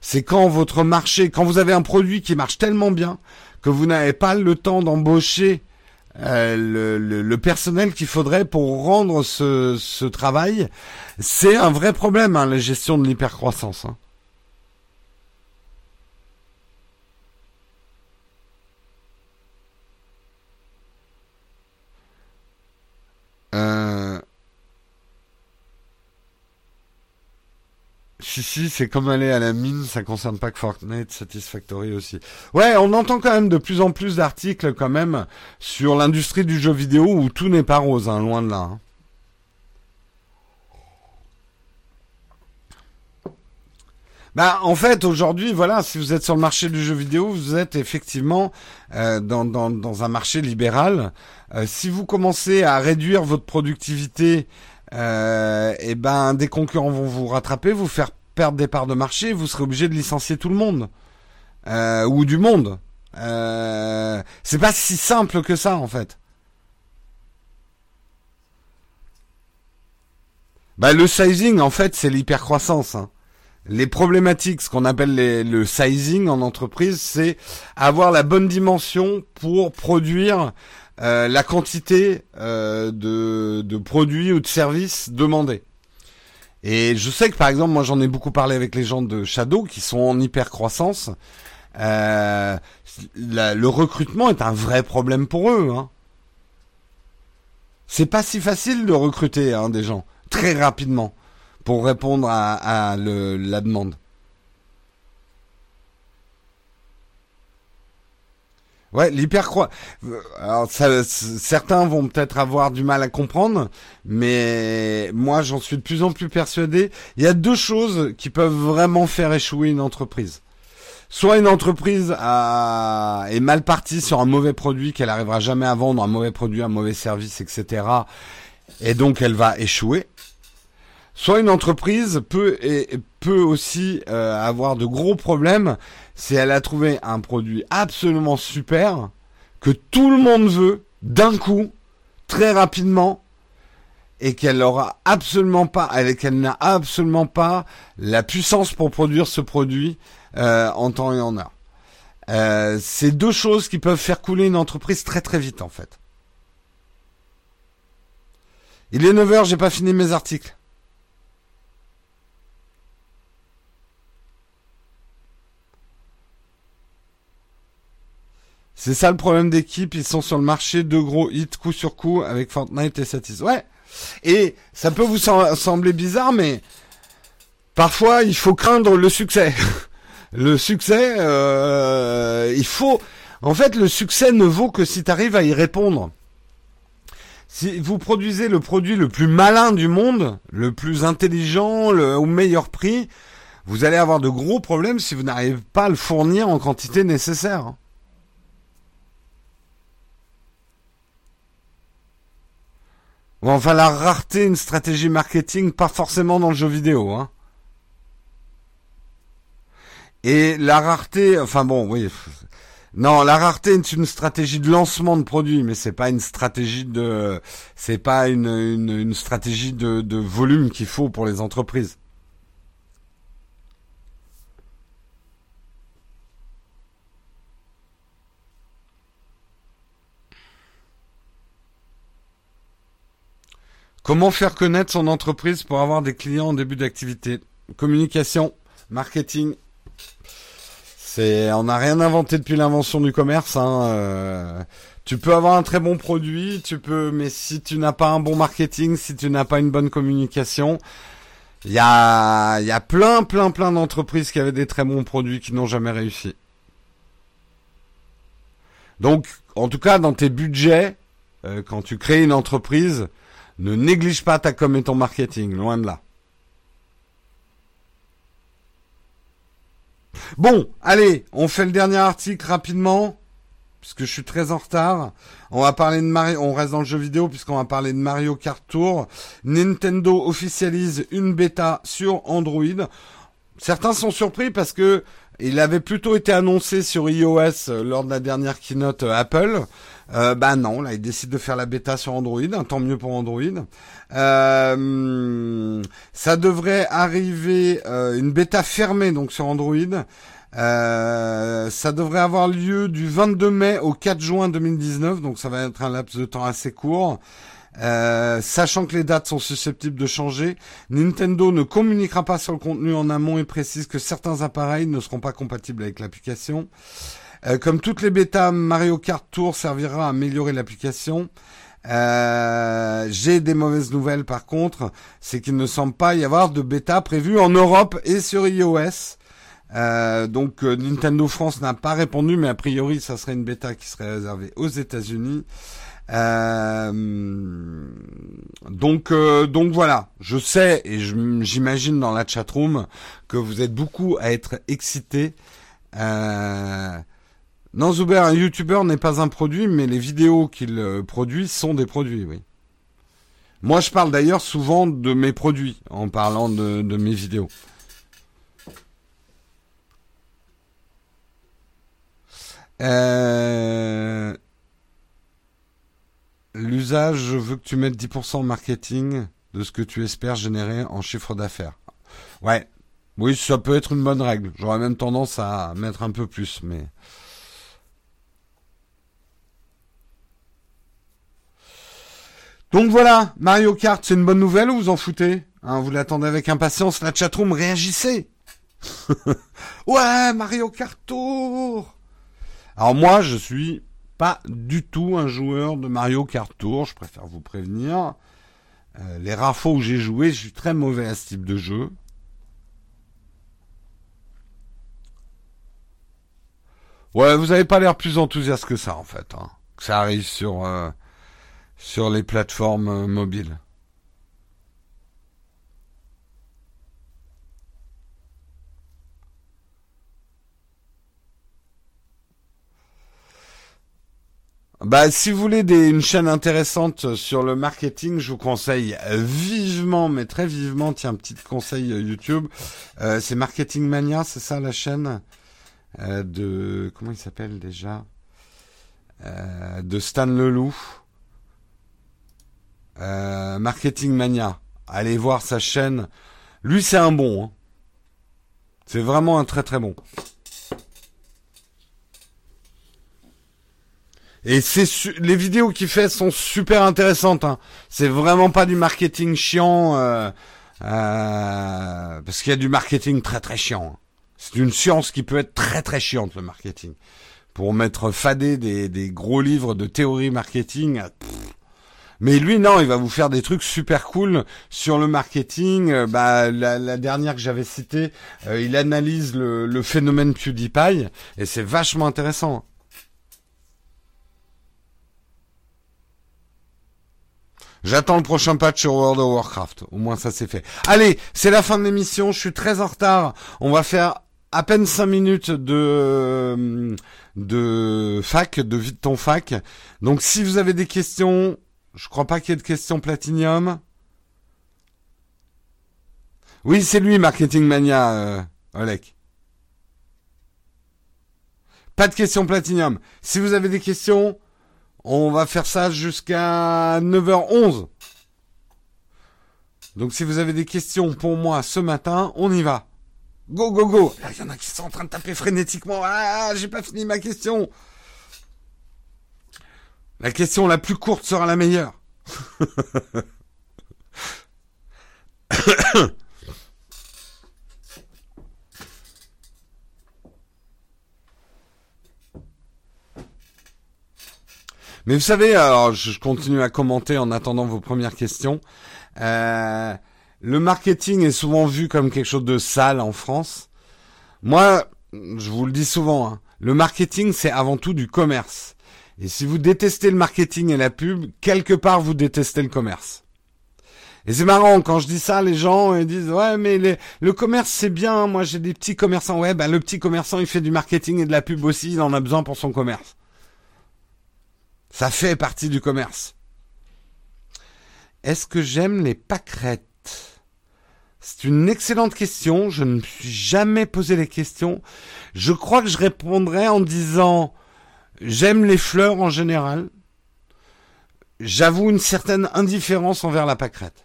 c'est quand votre marché, quand vous avez un produit qui marche tellement bien que vous n'avez pas le temps d'embaucher euh, le, personnel qu'il faudrait pour rendre ce, travail, c'est un vrai problème, hein, la gestion de l'hypercroissance. Hein. Euh, Si, si, c'est comme aller à la mine, ça concerne pas que Fortnite, Satisfactory aussi. Ouais, on entend quand même de plus en plus d'articles quand même sur l'industrie du jeu vidéo où tout n'est pas rose, hein, loin de là. Hein. Bah, en fait, aujourd'hui, voilà, si vous êtes sur le marché du jeu vidéo, vous êtes effectivement euh, dans, un marché libéral. Euh, si vous commencez à réduire votre productivité euh, et ben des concurrents vont vous rattraper, vous faire perdre des parts de marché, vous serez obligé de licencier tout le monde euh, ou du monde. C'est pas si simple que ça en fait. Bah le sizing en fait c'est l'hypercroissance. Hein. Les problématiques, ce qu'on appelle le sizing en entreprise, c'est avoir la bonne dimension pour produire euh, la quantité euh, de, de, produits ou de services demandés. Et je sais que par exemple, moi j'en ai beaucoup parlé avec les gens de Shadow qui sont en hyper croissance. Euh, le recrutement est un vrai problème pour eux. Hein. C'est pas si facile de recruter hein, des gens très rapidement pour répondre à, à le, la demande. Ouais, l'hypercroissance. Alors, ça, certains vont peut-être avoir du mal à comprendre, mais moi, j'en suis de plus en plus persuadé. Il y a deux choses qui peuvent vraiment faire échouer une entreprise. Soit une entreprise est mal partie sur un mauvais produit qu'elle arrivera jamais à vendre, un mauvais produit, un mauvais service, etc. Et donc, elle va échouer. Soit une entreprise peut et peut aussi euh, avoir de gros problèmes si elle a trouvé un produit absolument super que tout le monde veut d'un coup, très rapidement, et qu'elle aura absolument pas, qu'elle n'a absolument pas la puissance pour produire ce produit euh, en temps et en heure. Euh, c'est deux choses qui peuvent faire couler une entreprise très très vite en fait. Il est 9h, j'ai pas fini mes articles. C'est ça le problème d'équipe. Ils sont sur le marché de gros hits coup sur coup avec Fortnite et Satis. Ouais. Et ça peut vous sembler bizarre, mais parfois il faut craindre le succès. (laughs) le succès, euh, il faut. En fait, le succès ne vaut que si tu arrives à y répondre. Si vous produisez le produit le plus malin du monde, le plus intelligent, le, au meilleur prix, vous allez avoir de gros problèmes si vous n'arrivez pas à le fournir en quantité nécessaire. Enfin la rareté, une stratégie marketing, pas forcément dans le jeu vidéo. Hein. Et la rareté, enfin bon, oui, non, la rareté est une stratégie de lancement de produits, mais c'est pas une stratégie de, c'est pas une, une, stratégie de volume qu'il faut pour les entreprises. Comment faire connaître son entreprise pour avoir des clients en début d'activité? Communication, marketing, on n'a rien inventé depuis l'invention du commerce. Hein, euh. tu peux avoir un très bon produit, tu peux, mais si tu n'as pas un bon marketing, si tu n'as pas une bonne communication, il y a, y a plein, plein, plein d'entreprises qui avaient des très bons produits qui n'ont jamais réussi. Donc, en tout cas, dans tes budgets, euh, quand tu crées une entreprise, ne néglige pas ta com et ton marketing, loin de là. Bon, allez, on fait le dernier article rapidement, puisque je suis très en retard. On va parler de Mario, on reste dans le jeu vidéo puisqu'on va parler de Mario Kart Tour. Nintendo officialise une bêta sur Android. Certains sont surpris parce que il avait plutôt été annoncé sur iOS euh, lors de la dernière keynote euh, Apple. Euh, bah non, là il décide de faire la bêta sur Android, un tant mieux pour Android. Euh, ça devrait arriver une bêta fermée donc sur Android. ça devrait avoir lieu du 22 mai au 4 juin 2019, donc ça va être un laps de temps assez court. Euh, sachant que les dates sont susceptibles de changer, Nintendo ne communiquera pas sur le contenu en amont et précise que certains appareils ne seront pas compatibles avec l'application. Euh, comme toutes les bêtas, Mario Kart Tour servira à améliorer l'application. Euh, j'ai des mauvaises nouvelles par contre, c'est qu'il ne semble pas y avoir de bêta prévue en Europe et sur iOS. donc Nintendo France n'a pas répondu, mais a priori ça serait une bêta qui serait réservée aux États-Unis. Euh, donc, euh, donc voilà. Je sais et j'imagine dans la chatroom que vous êtes beaucoup à être excités. Euh, non, Zuber, un YouTuber n'est pas un produit, mais les vidéos qu'il produit sont des produits, oui. Moi, je parle d'ailleurs souvent de mes produits en parlant de, mes vidéos. Euh, L'usage, je veux que tu mettes 10% en marketing de ce que tu espères générer en chiffre d'affaires. Ouais. Oui, ça peut être une bonne règle. J'aurais même tendance à mettre un peu plus, mais... Donc voilà, Mario Kart, c'est une bonne nouvelle ou vous en foutez hein, Vous l'attendez avec impatience, la chatroom, réagissez (laughs) Ouais, Mario Kart Tour Alors moi, je suis pas du tout un joueur de Mario Kart Tour, je préfère vous prévenir. Euh, les rares fois où j'ai joué, je suis très mauvais à ce type de jeu. Ouais, vous avez pas l'air plus enthousiaste que ça en fait. Hein, que ça arrive sur euh, sur les plateformes euh, mobiles. Bah, si vous voulez une chaîne intéressante sur le marketing, je vous conseille vivement, mais très vivement, tiens, petit conseil euh, YouTube, euh, c'est Marketing Mania, c'est ça la chaîne de comment il s'appelle déjà? De Stan Leloup. Marketing Mania. Allez voir sa chaîne. Lui, c'est un bon. Hein. C'est vraiment un très très bon. Et c'est les vidéos qu'il fait sont super intéressantes. Hein. C'est vraiment pas du marketing chiant, euh, euh, parce qu'il y a du marketing très très chiant. Hein. C'est une science qui peut être très très chiante le marketing. pour mettre fadé des, des gros livres de théorie marketing. Mais lui, non, il va vous faire des trucs super cool sur le marketing. Euh, bah, la, dernière que j'avais citée, euh, il analyse le, le phénomène PewDiePie et c'est vachement intéressant. J'attends le prochain patch sur World of Warcraft. Au moins ça c'est fait. Allez, c'est la fin de l'émission. Je suis très en retard. On va faire à peine 5 minutes de de fac, de vite ton fac. Donc si vous avez des questions, je crois pas qu'il y ait de questions Platinium. Oui, c'est lui, Marketing Mania, euh, Olek. Pas de questions Platinium. Si vous avez des questions, on va faire ça jusqu'à 9h11. Donc si vous avez des questions pour moi ce matin, on y va. Go, go, go. Il y en a qui sont en train de taper frénétiquement. Ah, j'ai pas fini ma question. La question la plus courte sera la meilleure. (coughs) Mais vous savez, alors je continue à commenter en attendant vos premières questions. Euh, le marketing est souvent vu comme quelque chose de sale en France. Moi, je vous le dis souvent, hein, le marketing c'est avant tout du commerce. Et si vous détestez le marketing et la pub, quelque part vous détestez le commerce. Et c'est marrant, quand je dis ça, les gens ils disent ouais mais le commerce c'est bien, moi j'ai des petits commerçants. Ouais, ben le petit commerçant il fait du marketing et de la pub aussi, il en a besoin pour son commerce. Ça fait partie du commerce. Est-ce que j'aime les pâquerettes? C'est une excellente question. Je ne me suis jamais posé les questions. Je crois que je répondrais en disant J'aime les fleurs en général. J'avoue une certaine indifférence envers la pâquerette.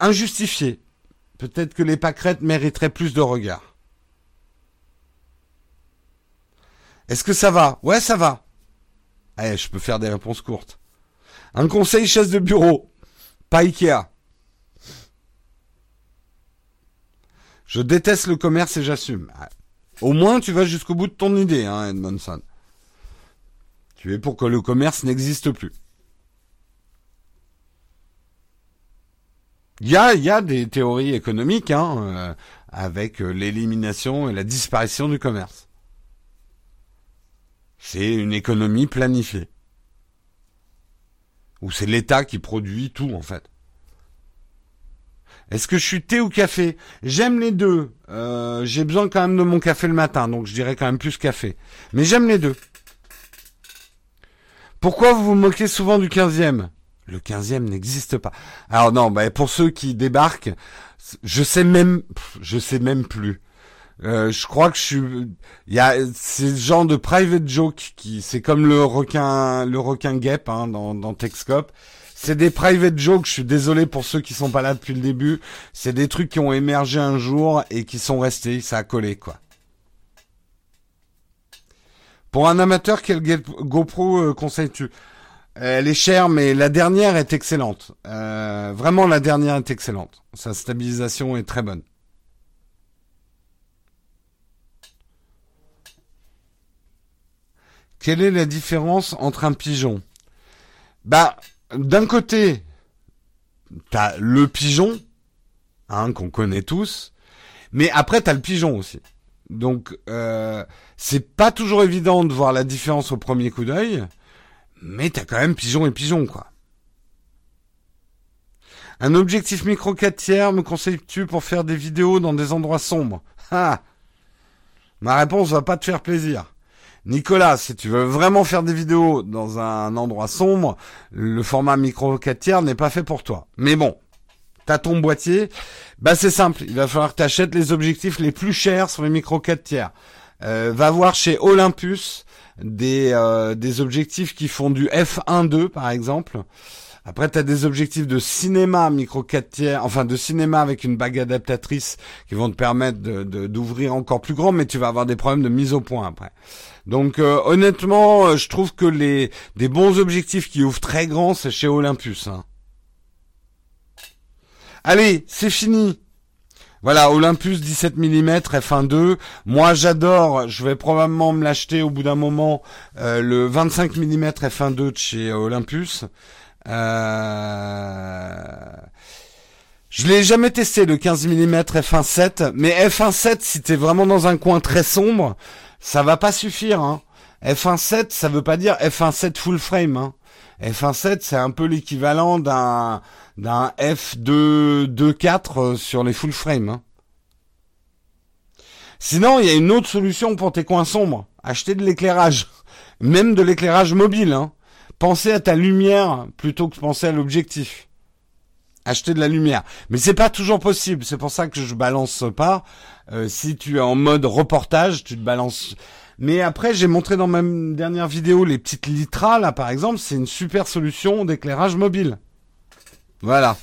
Injustifiée. Peut-être que les pâquerettes mériteraient plus de regard. Est-ce que ça va? Ouais, ça va. Eh, je peux faire des réponses courtes. Un conseil chaise de bureau. Pas Ikea. Je déteste le commerce et j'assume. Au moins, tu vas jusqu'au bout de ton idée, hein, Edmondson. Tu es pour que le commerce n'existe plus. Il y a, y a des théories économiques hein, euh, avec euh, l'élimination et la disparition du commerce. C'est une économie planifiée. Ou c'est l'État qui produit tout en fait. Est-ce que je suis thé ou café? J'aime les deux. Euh, j'ai besoin quand même de mon café le matin, donc je dirais quand même plus café. Mais j'aime les deux. Pourquoi vous vous moquez souvent du 15e Le 15e n'existe pas. Alors non, bah, pour ceux qui débarquent, je sais même, je sais même plus. Euh, je crois que je suis, il y a ces genre de private joke qui, c'est comme le requin, le requin guêpe hein, dans, dans Texcope. C'est des private jokes, je suis désolé pour ceux qui sont pas là depuis le début. C'est des trucs qui ont émergé un jour et qui sont restés, ça a collé quoi. Pour un amateur, quel GoPro euh, conseilles-tu? Elle est chère, mais la dernière est excellente. Euh, vraiment, la dernière est excellente. Sa stabilisation est très bonne. Quelle est la différence entre un pigeon? Bah, d'un côté, t'as le pigeon, hein, qu'on connaît tous, mais après t'as le pigeon aussi. Donc euh, c'est pas toujours évident de voir la différence au premier coup d'œil, mais t'as quand même pigeon et pigeon quoi. Un objectif micro 4 tiers me conseilles-tu pour faire des vidéos dans des endroits sombres Ah Ma réponse va pas te faire plaisir. Nicolas, si tu veux vraiment faire des vidéos dans un endroit sombre, le format micro 4 tiers n'est pas fait pour toi. Mais bon, t'as ton boîtier, bah c'est simple, il va falloir que t'achètes les objectifs les plus chers sur les micro 4 tiers. Euh, va voir chez Olympus des, euh, des objectifs qui font du f1.2 par exemple. Après, tu as des objectifs de cinéma micro 4 tiers, enfin de cinéma avec une bague adaptatrice qui vont te permettre d'ouvrir encore plus grand, mais tu vas avoir des problèmes de mise au point après. Donc euh, honnêtement, euh, je trouve que les des bons objectifs qui ouvrent très grand, c'est chez Olympus. Hein. Allez, c'est fini. Voilà, Olympus 17 mm f1.2. Moi, j'adore. Je vais probablement me l'acheter au bout d'un moment euh, le 25 mm f1.2 de chez Olympus. Euh... Je l'ai jamais testé le 15 mm f1.7, mais f1.7 si t'es vraiment dans un coin très sombre, ça va pas suffire. Hein. F1.7, ça veut pas dire F1.7 full frame. Hein. F1.7, c'est un peu l'équivalent d'un d'un F2 2.4 euh, sur les full frame. Hein. Sinon, il y a une autre solution pour tes coins sombres. Acheter de l'éclairage, même de l'éclairage mobile. Hein. Pensez à ta lumière plutôt que penser à l'objectif. Acheter de la lumière, mais c'est pas toujours possible. C'est pour ça que je balance pas. Euh, si tu es en mode reportage, tu te balances mais après, j'ai montré dans ma dernière vidéo les petites litras, là, par exemple, c'est une super solution d'éclairage mobile. Voilà.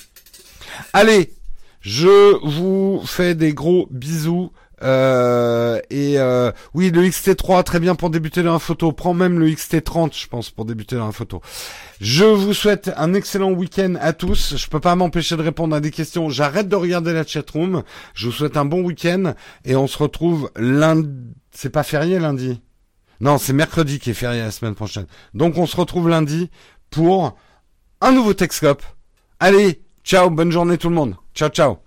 Allez, je vous fais des gros bisous. Euh, et euh, oui, le XT3, très bien pour débuter dans la photo. Prends même le XT30, je pense, pour débuter dans la photo. Je vous souhaite un excellent week-end à tous. Je peux pas m'empêcher de répondre à des questions. J'arrête de regarder la chatroom. Je vous souhaite un bon week-end et on se retrouve lundi. C'est pas férié lundi? Non, c'est mercredi qui est férié la semaine prochaine. Donc on se retrouve lundi pour un nouveau Texcope. Allez, ciao, bonne journée tout le monde. Ciao, ciao.